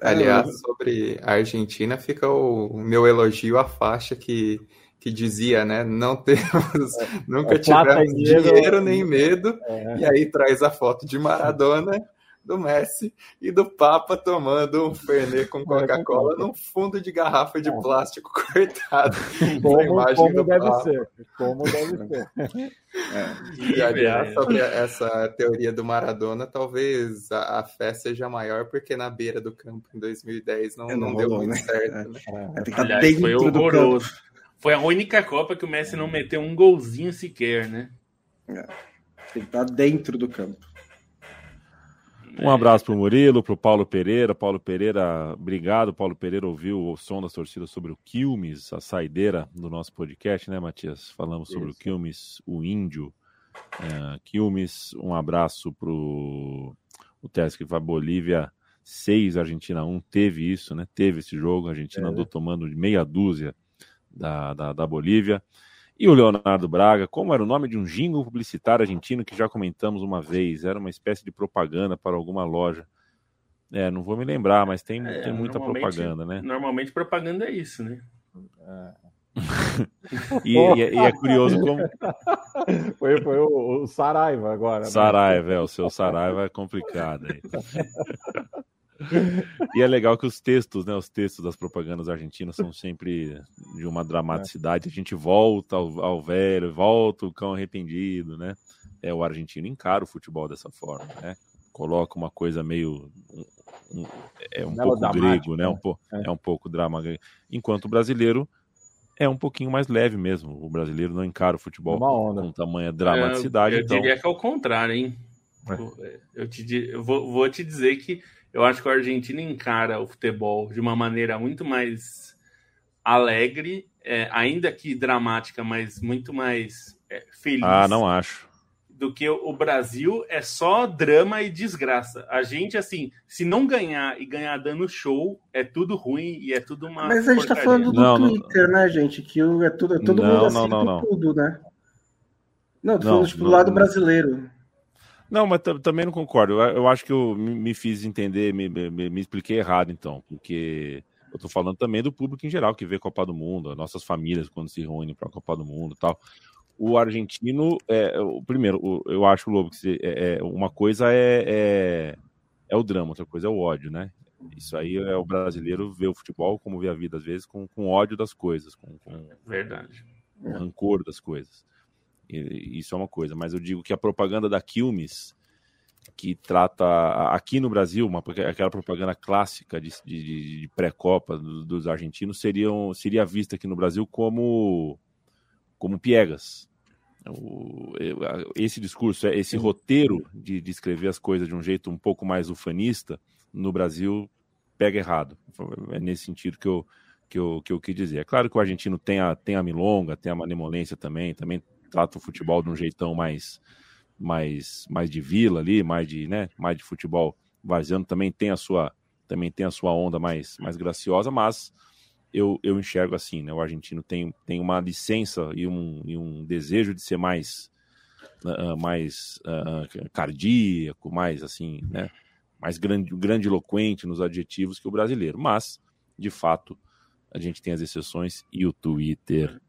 Aliás, é. sobre a Argentina, fica o, o, meu elogio à faixa que, que dizia, né? Não temos, é, nunca é, tivemos dinheiro nem medo. É. E aí traz a foto de Maradona do Messi e do Papa tomando um Fernet com Coca-Cola num fundo de garrafa de plástico cortado. Como, imagem como do deve Papa. ser. Como deve ser. É. E, aliás, sobre essa teoria do Maradona, talvez a, a, fé seja maior, porque na beira do campo em 2010 não, é, não, não deu rolou, muito né? certo. É. Né? É. Aliás, foi horroroso. Foi a única Copa que o Messi não meteu um golzinho sequer, né? É. Tem que estar dentro do campo. Um abraço para o Murilo, para o Paulo Pereira. Paulo Pereira, obrigado. Paulo Pereira ouviu o som das torcidas sobre o Quilmes, a saideira do nosso podcast, né, Matias? Falamos sobre Isso. o Quilmes, o índio. É, Quilmes, um abraço para o Tesc para Bolívia 6, Argentina 1. Teve isso, né? Teve esse jogo. A Argentina é. andou tomando meia dúzia da, da, da Bolívia. E o Leonardo Braga, como era o nome de um jingle publicitário argentino que já comentamos uma vez, era uma espécie de propaganda para alguma loja. É, não vou me lembrar, mas tem, é, tem muita propaganda, né? Normalmente propaganda é isso, né? É. e, e, é, e, é curioso como. Foi, foi o, o Saraiva agora. Né? Saraiva, é, o seu Saraiva é complicado aí. e é legal que os textos, né, os textos das propagandas argentinas são sempre de uma dramaticidade. A gente volta ao, ao velho, volta o cão arrependido, né? É o argentino encara o futebol dessa forma, né? Coloca uma coisa meio um, um, é um pouco grego, né? Um né? po, é. é um pouco drama. Enquanto o brasileiro é um pouquinho mais leve mesmo. O brasileiro não encara o futebol com tamanha dramaticidade. Eu, eu então... diria que é o contrário, hein? É. Eu, te, eu vou, vou te dizer que eu acho que o argentino encara o futebol de uma maneira muito mais alegre, é, ainda que dramática, mas muito mais é, feliz. Ah, não acho. Do que o Brasil é só drama e desgraça. A gente, assim, se não ganhar e ganhar dando show, é tudo ruim e é tudo uma. Mas a gente tá porcaria. tá falando do não, Twitter, não... né, gente? Que é tudo, é todo não, mundo assim não, não, tudo, né? Não, tô falando tipo, do lado brasileiro. Não, mas também não concordo. Eu, eu acho que eu me, me fiz entender, me, me, me, expliquei errado, então, porque eu estou falando também do público em geral que vê Copa do Mundo, nossas famílias quando se reúnem para a Copa do Mundo e tal. O argentino, é, o primeiro, o, eu acho, Lobo, que é, é, uma coisa é, é, é, o drama, outra coisa é o ódio, né? Isso aí é o brasileiro ver o futebol como vê a vida, às vezes, com, com ódio das coisas, com, com Verdade. Com rancor das coisas. Isso é uma coisa, mas eu digo que a propaganda da Quilmes, que trata aqui no Brasil, uma, aquela propaganda clássica de, de, de pré-copa dos, argentinos, seriam, seria vista aqui no Brasil como, como piegas. O, esse discurso, esse roteiro de, de escrever as coisas de um jeito um pouco mais ufanista, no Brasil pega errado. É nesse sentido que eu, que eu, que eu quis dizer. É claro que o argentino tem a, tem a milonga, tem a malemolência também, também trata o futebol de um jeitão mais mais mais de vila ali, mais de, né, mais de futebol vaziando, também tem a sua também tem a sua onda mais mais graciosa, mas eu, eu enxergo assim, né? O argentino tem, tem uma licença e um, e um desejo de ser mais uh, mais uh, cardíaco, mais assim, né? Mais grande, grandiloquente nos adjetivos que o brasileiro, mas de fato a gente tem as exceções e o Twitter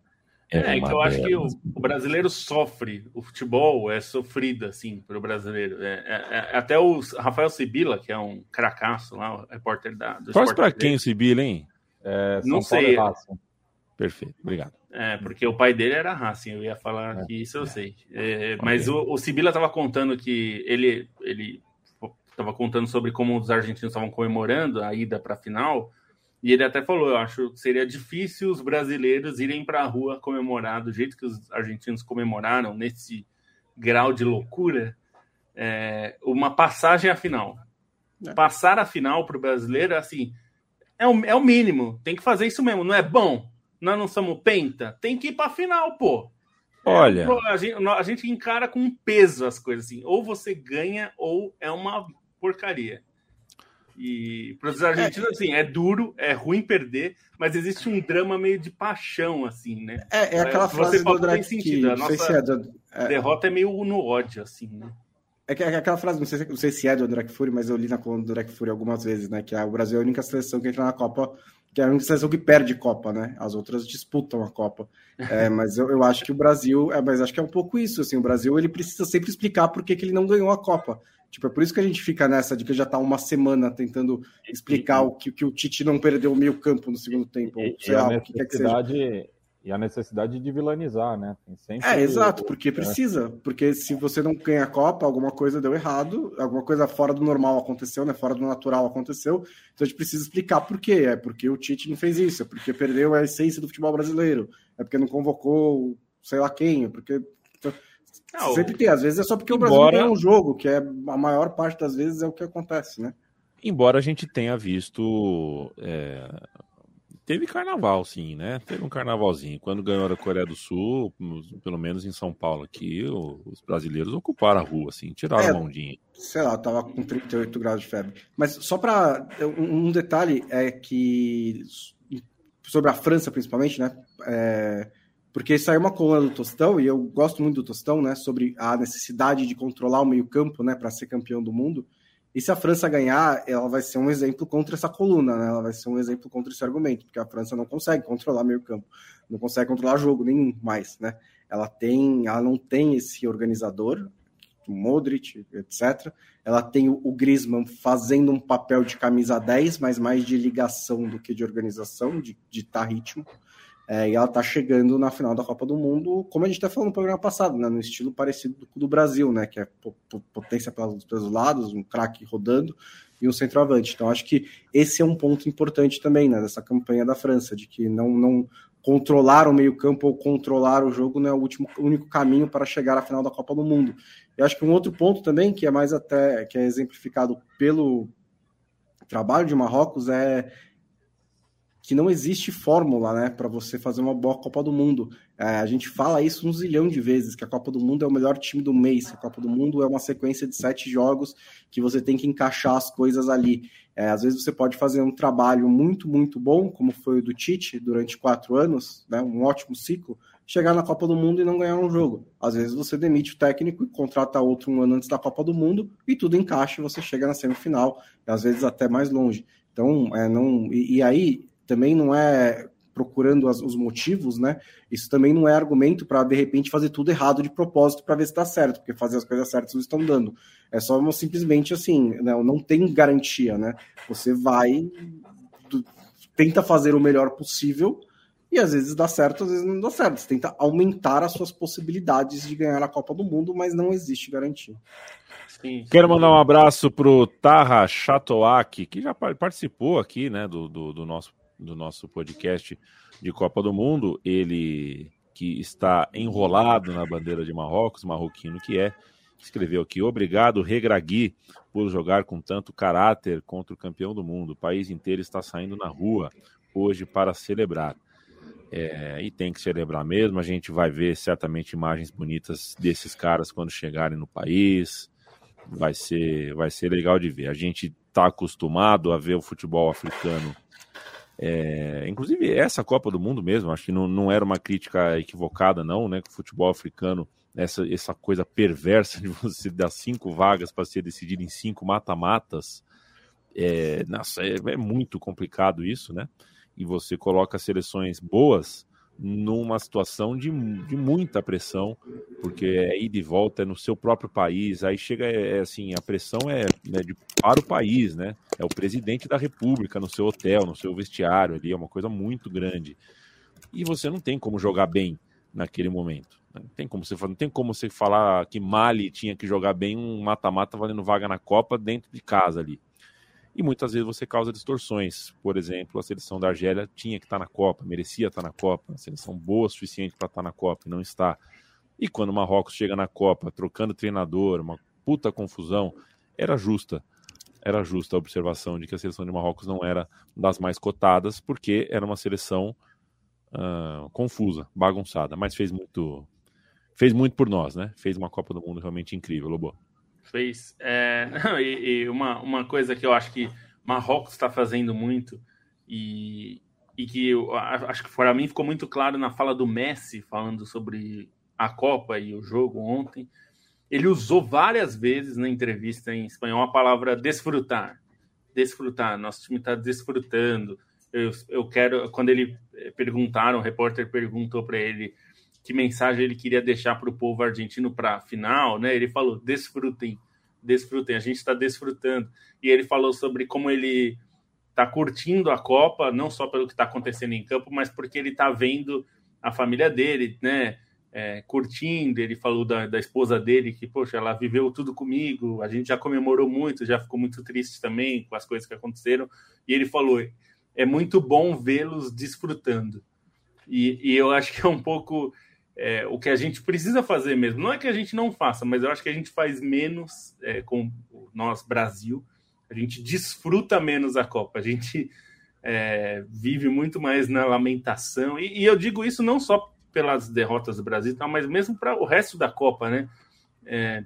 é, é que eu acho que o, o, brasileiro sofre, o futebol é sofrido, assim, para o brasileiro. É, é, é, até o Rafael Sibila, que é um cracaço lá, o repórter da. Do Torce para quem o Sibila, hein? É, Não sei. Perfeito, obrigado. É, porque o pai dele era Racing, eu ia falar é. que isso eu sei. É, mas o, o Sibila estava contando que ele ele estava contando sobre como os argentinos estavam comemorando a ida para a final e ele até falou: eu acho que seria difícil os brasileiros irem para a rua comemorar do jeito que os argentinos comemoraram, nesse grau de loucura, é, uma passagem à final. É. Passar a final para o brasileiro, assim, é o, é o mínimo. Tem que fazer isso mesmo. Não é bom? Nós não somos penta? Tem que ir para a final, pô. Olha. É, a, gente, a gente encara com peso as coisas assim. Ou você ganha, ou é uma porcaria. E para os argentinos, é, assim, é duro, é ruim perder, mas existe um drama meio de paixão, assim, né? É, é aquela frase do Drake sentido. Que, a nossa se é do, é... derrota é meio no ódio, assim, né? É, é aquela frase, não sei, não sei se é do Drake Fury, mas eu li na coluna do Drake Fury algumas vezes, né? Que o Brasil é a única seleção que entra na Copa, que é a única seleção que perde Copa, né? As outras disputam a Copa. É, mas eu, eu acho que o Brasil, é, mas acho que é um pouco isso, assim, o Brasil ele precisa sempre explicar por que, que ele não ganhou a Copa. Tipo, é por isso que a gente fica nessa de que já tá uma semana tentando explicar o que, que o Tite não perdeu o meio campo no segundo tempo. E, sei e lá, o que quer que seja. E a necessidade de vilanizar, né? é, exato, porque precisa. Porque se você não ganha a Copa, alguma coisa deu errado, alguma coisa fora do normal aconteceu, né? Fora do natural aconteceu. Então a gente precisa explicar por quê. É porque o Tite não fez isso, é porque perdeu a essência do futebol brasileiro, é porque não convocou sei lá quem, é porque não, Sempre tem, às vezes é só porque embora... o Brasil ganha um jogo, que é a maior parte das vezes é o que acontece, né? Embora a gente tenha visto. É... Teve carnaval, sim, né? Teve um carnavalzinho. Quando ganhou a Coreia do Sul, pelo menos em São Paulo aqui, os brasileiros ocuparam a rua, assim, tiraram é, a mãozinha. Sei lá, tava com 38 graus de febre. Mas só para um detalhe é que sobre a França, principalmente, né? É, porque saiu uma coluna do Tostão, e eu gosto muito do Tostão, né, sobre a necessidade de controlar o meio-campo, né, para ser campeão do mundo. E se a França ganhar, ela vai ser um exemplo contra essa coluna, né? Ela vai ser um exemplo contra esse argumento, porque a França não consegue controlar meio-campo, não consegue controlar jogo nenhum mais, né? Ela tem, ela não tem esse organizador, Modric, etc. Ela tem o, Griezmann fazendo um papel de camisa 10, mas mais de ligação do que de organização, de ditar ritmo. É, e ela está chegando na final da Copa do Mundo, como a gente até falou no programa passado, né, no estilo parecido do, do Brasil, né, que é potência pelos, pelos lados, um craque rodando e um centroavante. Então, acho que esse é um ponto importante também né, dessa campanha da França, de que não, não controlar o meio-campo ou controlar o jogo não é o último, único caminho para chegar à final da Copa do Mundo. Eu acho que um outro ponto também, que é mais até que é exemplificado pelo trabalho de Marrocos, é que não existe fórmula, né, para você fazer uma boa Copa do Mundo. É, a gente fala isso um zilhão de vezes, que a Copa do Mundo é o melhor time do mês, que a Copa do Mundo é uma sequência de sete jogos que você tem que encaixar as coisas ali. É, às vezes você pode fazer um trabalho muito, muito bom, como foi o do Tite durante quatro anos, né, um ótimo ciclo, chegar na Copa do Mundo e não ganhar um jogo. Às vezes você demite o técnico e contrata outro um ano antes da Copa do Mundo e tudo encaixa e você chega na semifinal, às vezes até mais longe. Então, é, não, e, e aí também não é procurando as, os motivos, né? Isso também não é argumento para de repente fazer tudo errado de propósito para ver se está certo, porque fazer as coisas certas não estão dando. É só uma, simplesmente assim, né? não tem garantia, né? Você vai, tenta fazer o melhor possível e às vezes dá certo, às vezes não dá certo. Você tenta aumentar as suas possibilidades de ganhar a Copa do Mundo, mas não existe garantia. Sim, sim. Quero mandar um abraço pro Tarra Chatoak, que já participou aqui, né, do, do, do nosso do nosso podcast de Copa do Mundo, ele que está enrolado na bandeira de Marrocos, marroquino que é, escreveu aqui: Obrigado, Regragui, por jogar com tanto caráter contra o campeão do mundo. O país inteiro está saindo na rua hoje para celebrar. É, e tem que celebrar mesmo. A gente vai ver certamente imagens bonitas desses caras quando chegarem no país. Vai ser, vai ser legal de ver. A gente está acostumado a ver o futebol africano é, inclusive, essa Copa do Mundo mesmo, acho que não, não era uma crítica equivocada, não, né? Que o futebol africano, essa, essa coisa perversa de você dar cinco vagas para ser decidido em cinco mata-matas, é, é, é, muito complicado isso, né? E você coloca seleções boas numa situação de, de muita pressão, porque é ida e volta é no seu próprio país, aí chega, é, é assim, a pressão é, é de, para o país, né? É o presidente da república no seu hotel, no seu vestiário ali, é uma coisa muito grande. E você não tem como jogar bem naquele momento. Né? Não tem como você, não tem como você falar que Mali tinha que jogar bem um mata-mata valendo vaga na Copa dentro de casa ali e muitas vezes você causa distorções. Por exemplo, a seleção da Argélia tinha que estar na Copa, merecia estar na Copa, a seleção boa o suficiente para estar na Copa e não está. E quando o Marrocos chega na Copa, trocando treinador, uma puta confusão, era justa. era justa a observação de que a seleção de Marrocos não era das mais cotadas, porque era uma seleção uh, confusa, bagunçada, mas fez muito, fez muito por nós, né? Fez uma Copa do Mundo realmente incrível, Lobo. Fez. É... e, e uma, uma coisa que eu acho que Marrocos está fazendo muito e, e que eu acho que para mim ficou muito claro na fala do Messi falando sobre a Copa e o jogo ontem ele usou várias vezes na entrevista em espanhol a palavra desfrutar. Desfrutar, nosso time está desfrutando. Eu, eu quero. Quando ele eh, perguntaram, o repórter perguntou para ele que mensagem ele queria deixar para o povo argentino para a final, né? Ele falou: desfrutem, desfrutem, a gente está desfrutando. E ele falou sobre como ele está curtindo a Copa, não só pelo que está acontecendo em campo, mas porque ele está vendo a família dele, né? é, curtindo. Ele falou da, da, esposa dele, que, poxa, ela viveu tudo comigo, a gente já comemorou muito, já ficou muito triste também com as coisas que aconteceram. E ele falou: é muito bom vê-los desfrutando. E, e, eu acho que é um pouco é, o que a gente precisa fazer mesmo. Não é que a gente não faça, mas eu acho que a gente faz menos é, com nosso Brasil. A gente desfruta menos a Copa. A gente. É, vive muito mais na lamentação, e, e eu digo isso não só pelas derrotas do Brasil, tal, mas mesmo para o resto da Copa, né? É,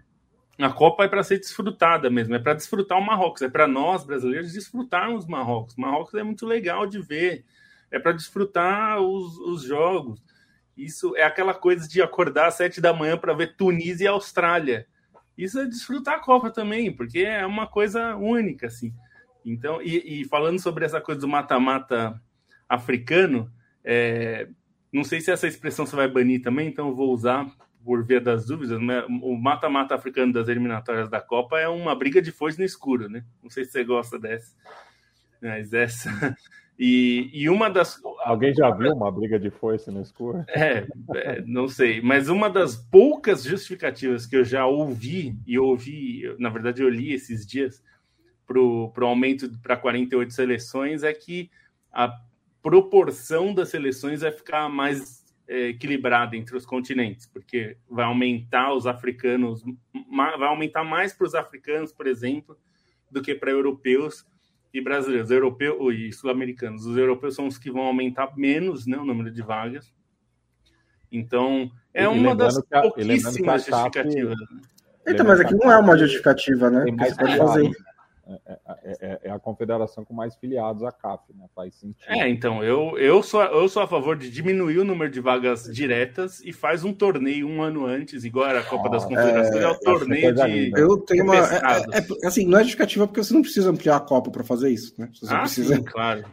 a Copa é para ser desfrutada mesmo, é para desfrutar o Marrocos, é para nós brasileiros desfrutarmos Marrocos. Marrocos é muito legal de ver, é para desfrutar os, os, jogos. Isso é aquela coisa de acordar às sete da manhã para ver Tunísia e Austrália. Isso é desfrutar a Copa também, porque é uma coisa única, assim. Então, e, e falando sobre essa coisa do mata-mata africano, é, não sei se essa expressão você vai banir também, então eu vou usar por via das dúvidas. Né? O mata-mata africano das eliminatórias da Copa é uma briga de foice no escuro, né? Não sei se você gosta dessa. Mas essa. E, e uma das. Alguém já viu uma briga de foice no escuro? É, é, não sei. Mas uma das poucas justificativas que eu já ouvi, e ouvi, na verdade, eu li esses dias, para o aumento para 48 seleções, é que a proporção das seleções vai ficar mais é, equilibrada entre os continentes, porque vai aumentar os africanos, vai aumentar mais para os africanos, por exemplo, do que para europeus e brasileiros, europeus e sul-americanos. Os europeus são os que vão aumentar menos né, o número de vagas. Então, é e uma das a, pouquíssimas justificativas. Então, mas aqui não é uma justificativa, né? Tem mais fazer é é, é, é, é, a confederação com mais filiados à CAF, né? Faz sentido. É, então, eu, eu, sou, eu sou a favor de diminuir o número de vagas diretas e faz um torneio um ano antes, igual era a Copa ah, das Confederações, é, o torneio de. Eu tenho uma. assim, não é justificativa porque você não precisa ampliar a Copa para fazer isso, né? Você ah, precisa. Sim, claro.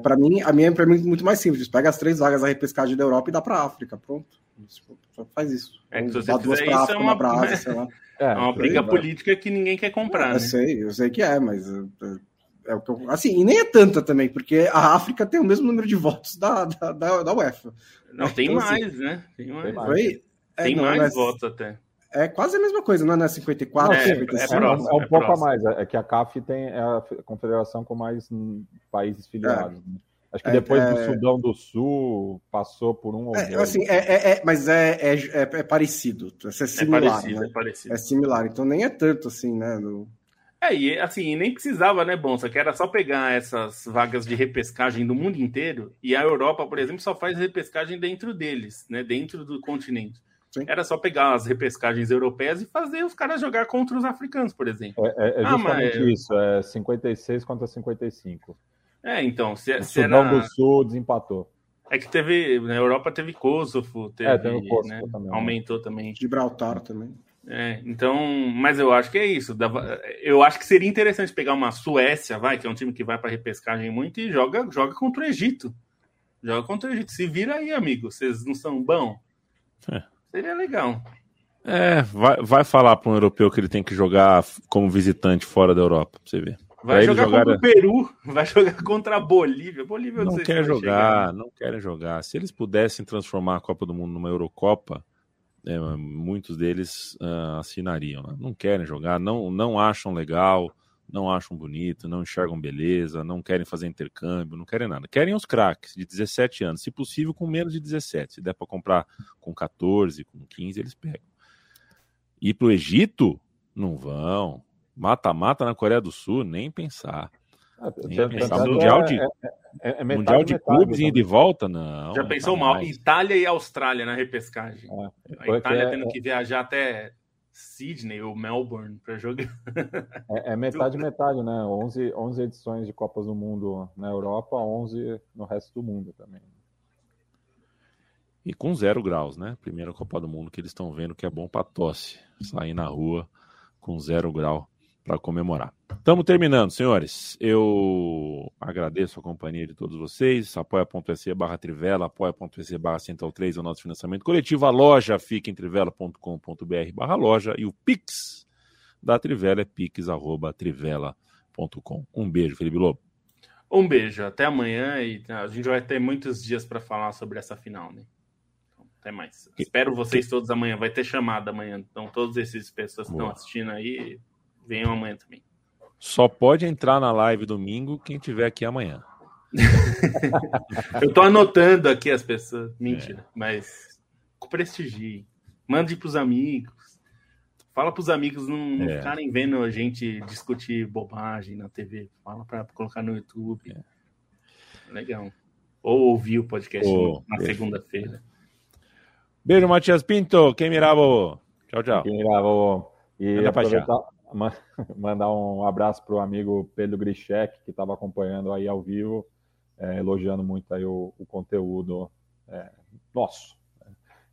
para mim, a minha é muito mais simples. Pega as três vagas da repescagem da Europa e dá para África. Pronto. Só faz isso. É que se você fizer isso, África, é uma, uma Ásia, sei lá. É, é uma briga política que ninguém quer comprar. Eu né? sei, eu sei que é, mas é, é o que eu, assim, e nem é tanta também, porque a África tem o mesmo número de votos da, da, da, da UEFA. Não, tem então, assim, mais, assim, né? Tem mais, foi, é, tem não, mais mas, votos até. É quase a mesma coisa, não é? 54, é, 55? É, próximo, é um pouco próximo. a mais. É que a CAF tem é a confederação com mais países filiados. Né? Acho que é, depois é, do Sudão do Sul passou por um. É, assim, é, é, é, mas é, é, é, parecido. É similar. Parecido, né? é, parecido. é similar. Então nem é tanto assim, né? No... É, e assim, nem precisava, né, Bonsa? Que era só pegar essas vagas de repescagem do mundo inteiro. E a Europa, por exemplo, só faz repescagem dentro deles, né? Dentro do continente. Sim. Era só pegar as repescagens europeias e fazer os caras jogar contra os africanos, por exemplo. É, é justamente ah, mas... isso, é 56 contra 55. É, então, se, o se Sudão era... do Sul desempatou. É que teve, na Europa teve Kosovo, teve, é, teve Kosovo né? também, né? aumentou também. Gibraltar também. É, então, mas eu acho que é isso. Eu acho que seria interessante pegar uma Suécia, vai, que é um time que vai para repescagem muito e joga, joga contra o Egito. Joga contra o Egito. Se vira aí, amigo. Vocês não são bom? É. Seria legal. É, vai, vai falar para um europeu que ele tem que jogar como visitante fora da Europa, pra você ver. Vai jogar jogar... contra o Peru, vai jogar contra a Bolívia. Bolívia não, quer jogar, chegar. não querem jogar. Se eles pudessem transformar a Copa do Mundo numa Eurocopa, é, muitos deles uh, assinariam. Né? Não querem jogar, não, não acham legal, não acham bonito, não enxergam beleza, não querem fazer intercâmbio, não querem nada. Querem os craques de 17 anos, se possível com menos de 17. Se der para comprar com 14, com 15, eles pegam. Ir para o Egito? Não vão Mata-mata na Coreia do Sul, nem pensar. Ah, Nem pensar. Mundial é- de- é- é- é metade, mundial de metade clubes e de volta, não. Já pensou mal? jamais. Itália e Austrália na repescagem. É, A Itália é- tendo que viajar até Sydney ou Melbourne para jogar. É, é metade, metade, né? 11, 11 edições de Copas do Mundo na Europa, 11 no resto do mundo também. E com zero graus, né? Primeira Copa do Mundo que eles estão vendo que é bom para tosse. Sair na rua com zero grau para comemorar. Estamos terminando, senhores. Eu agradeço a companhia de todos vocês. Apoia.se barra Trivela, apoia.se barra Central 3 é o nosso financiamento coletivo. A loja fica em trivela.com.br barra loja e o Pix da Trivela é pix.trivela.com. Um beijo, Felipe Lobo. Um beijo, até amanhã e a gente vai ter muitos dias para falar sobre essa final, né? Então, até mais. Espero vocês todos amanhã. Vai ter chamada amanhã. Então, todas essas pessoas que estão assistindo aí, venham amanhã também. Só pode entrar na live domingo quem tiver aqui amanhã. Eu tô anotando aqui as pessoas. Mentira, mas prestigiem. Mande pros amigos. Fala pros amigos não, não É. ficarem vendo a gente discutir bobagem na TV. Fala para colocar no YouTube. Legal. Ou ouvir o podcast Oh, na segunda-feira. Beijo, Matias Pinto. Quem mirava? Tchau, tchau. Quem gravou e aproveitar, mandar um abraço para o amigo Pedro Grischek, que estava acompanhando aí ao vivo, é, elogiando muito aí o, o conteúdo é, nosso.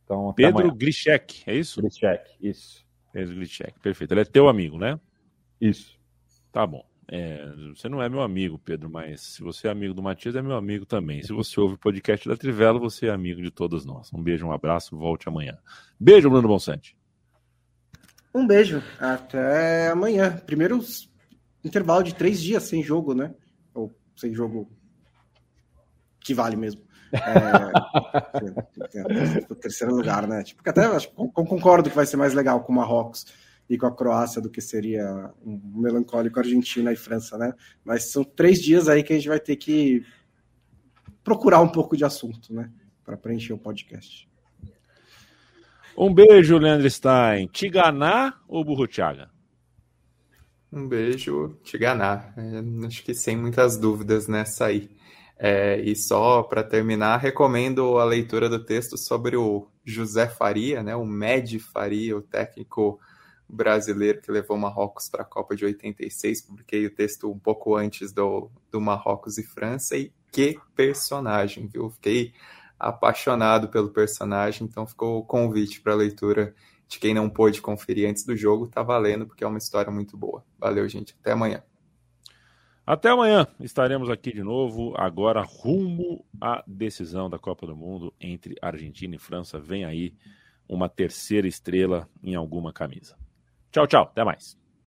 Então, até Pedro amanhã. Grischek, é isso? Grischek, isso, Pedro Grischek, perfeito. Ele é teu amigo, né? isso. Tá bom. É, você não é meu amigo, Pedro, mas se você é amigo do Matias, é meu amigo também. Se você ouve o podcast da Trivela, você é amigo de todos nós. Um beijo, um abraço, volte amanhã. Beijo, Bruno Bonsante. Um beijo. Até amanhã. Primeiro intervalo de três dias sem jogo, né? Ou sem jogo que vale mesmo. É, terceiro lugar, né? Tipo, até acho, con- concordo que vai ser mais legal com o Marrocos e com a Croácia do que seria um melancólico Argentina e França, né? Mas são três dias aí que a gente vai ter que procurar um pouco de assunto, né? Para preencher o podcast. Um beijo, Leandro Stein. Tiganá ou Burrutiaga? Um beijo, Tiganá. Acho que sem muitas dúvidas nessa aí. É, e só para terminar, recomendo a leitura do texto sobre o José Faria, né, o Med Faria, o técnico brasileiro que levou Marrocos para a Copa de 86. Publiquei o texto um pouco antes do, do Marrocos e França. E que personagem, viu? Fiquei apaixonado pelo personagem, então ficou o convite para leitura de quem não pôde conferir antes do jogo, tá valendo, porque é uma história muito boa. Valeu, gente. Até amanhã. Até amanhã. Estaremos aqui de novo, agora rumo à decisão da Copa do Mundo entre Argentina e França. Vem aí uma terceira estrela em alguma camisa. Tchau, tchau. Até mais.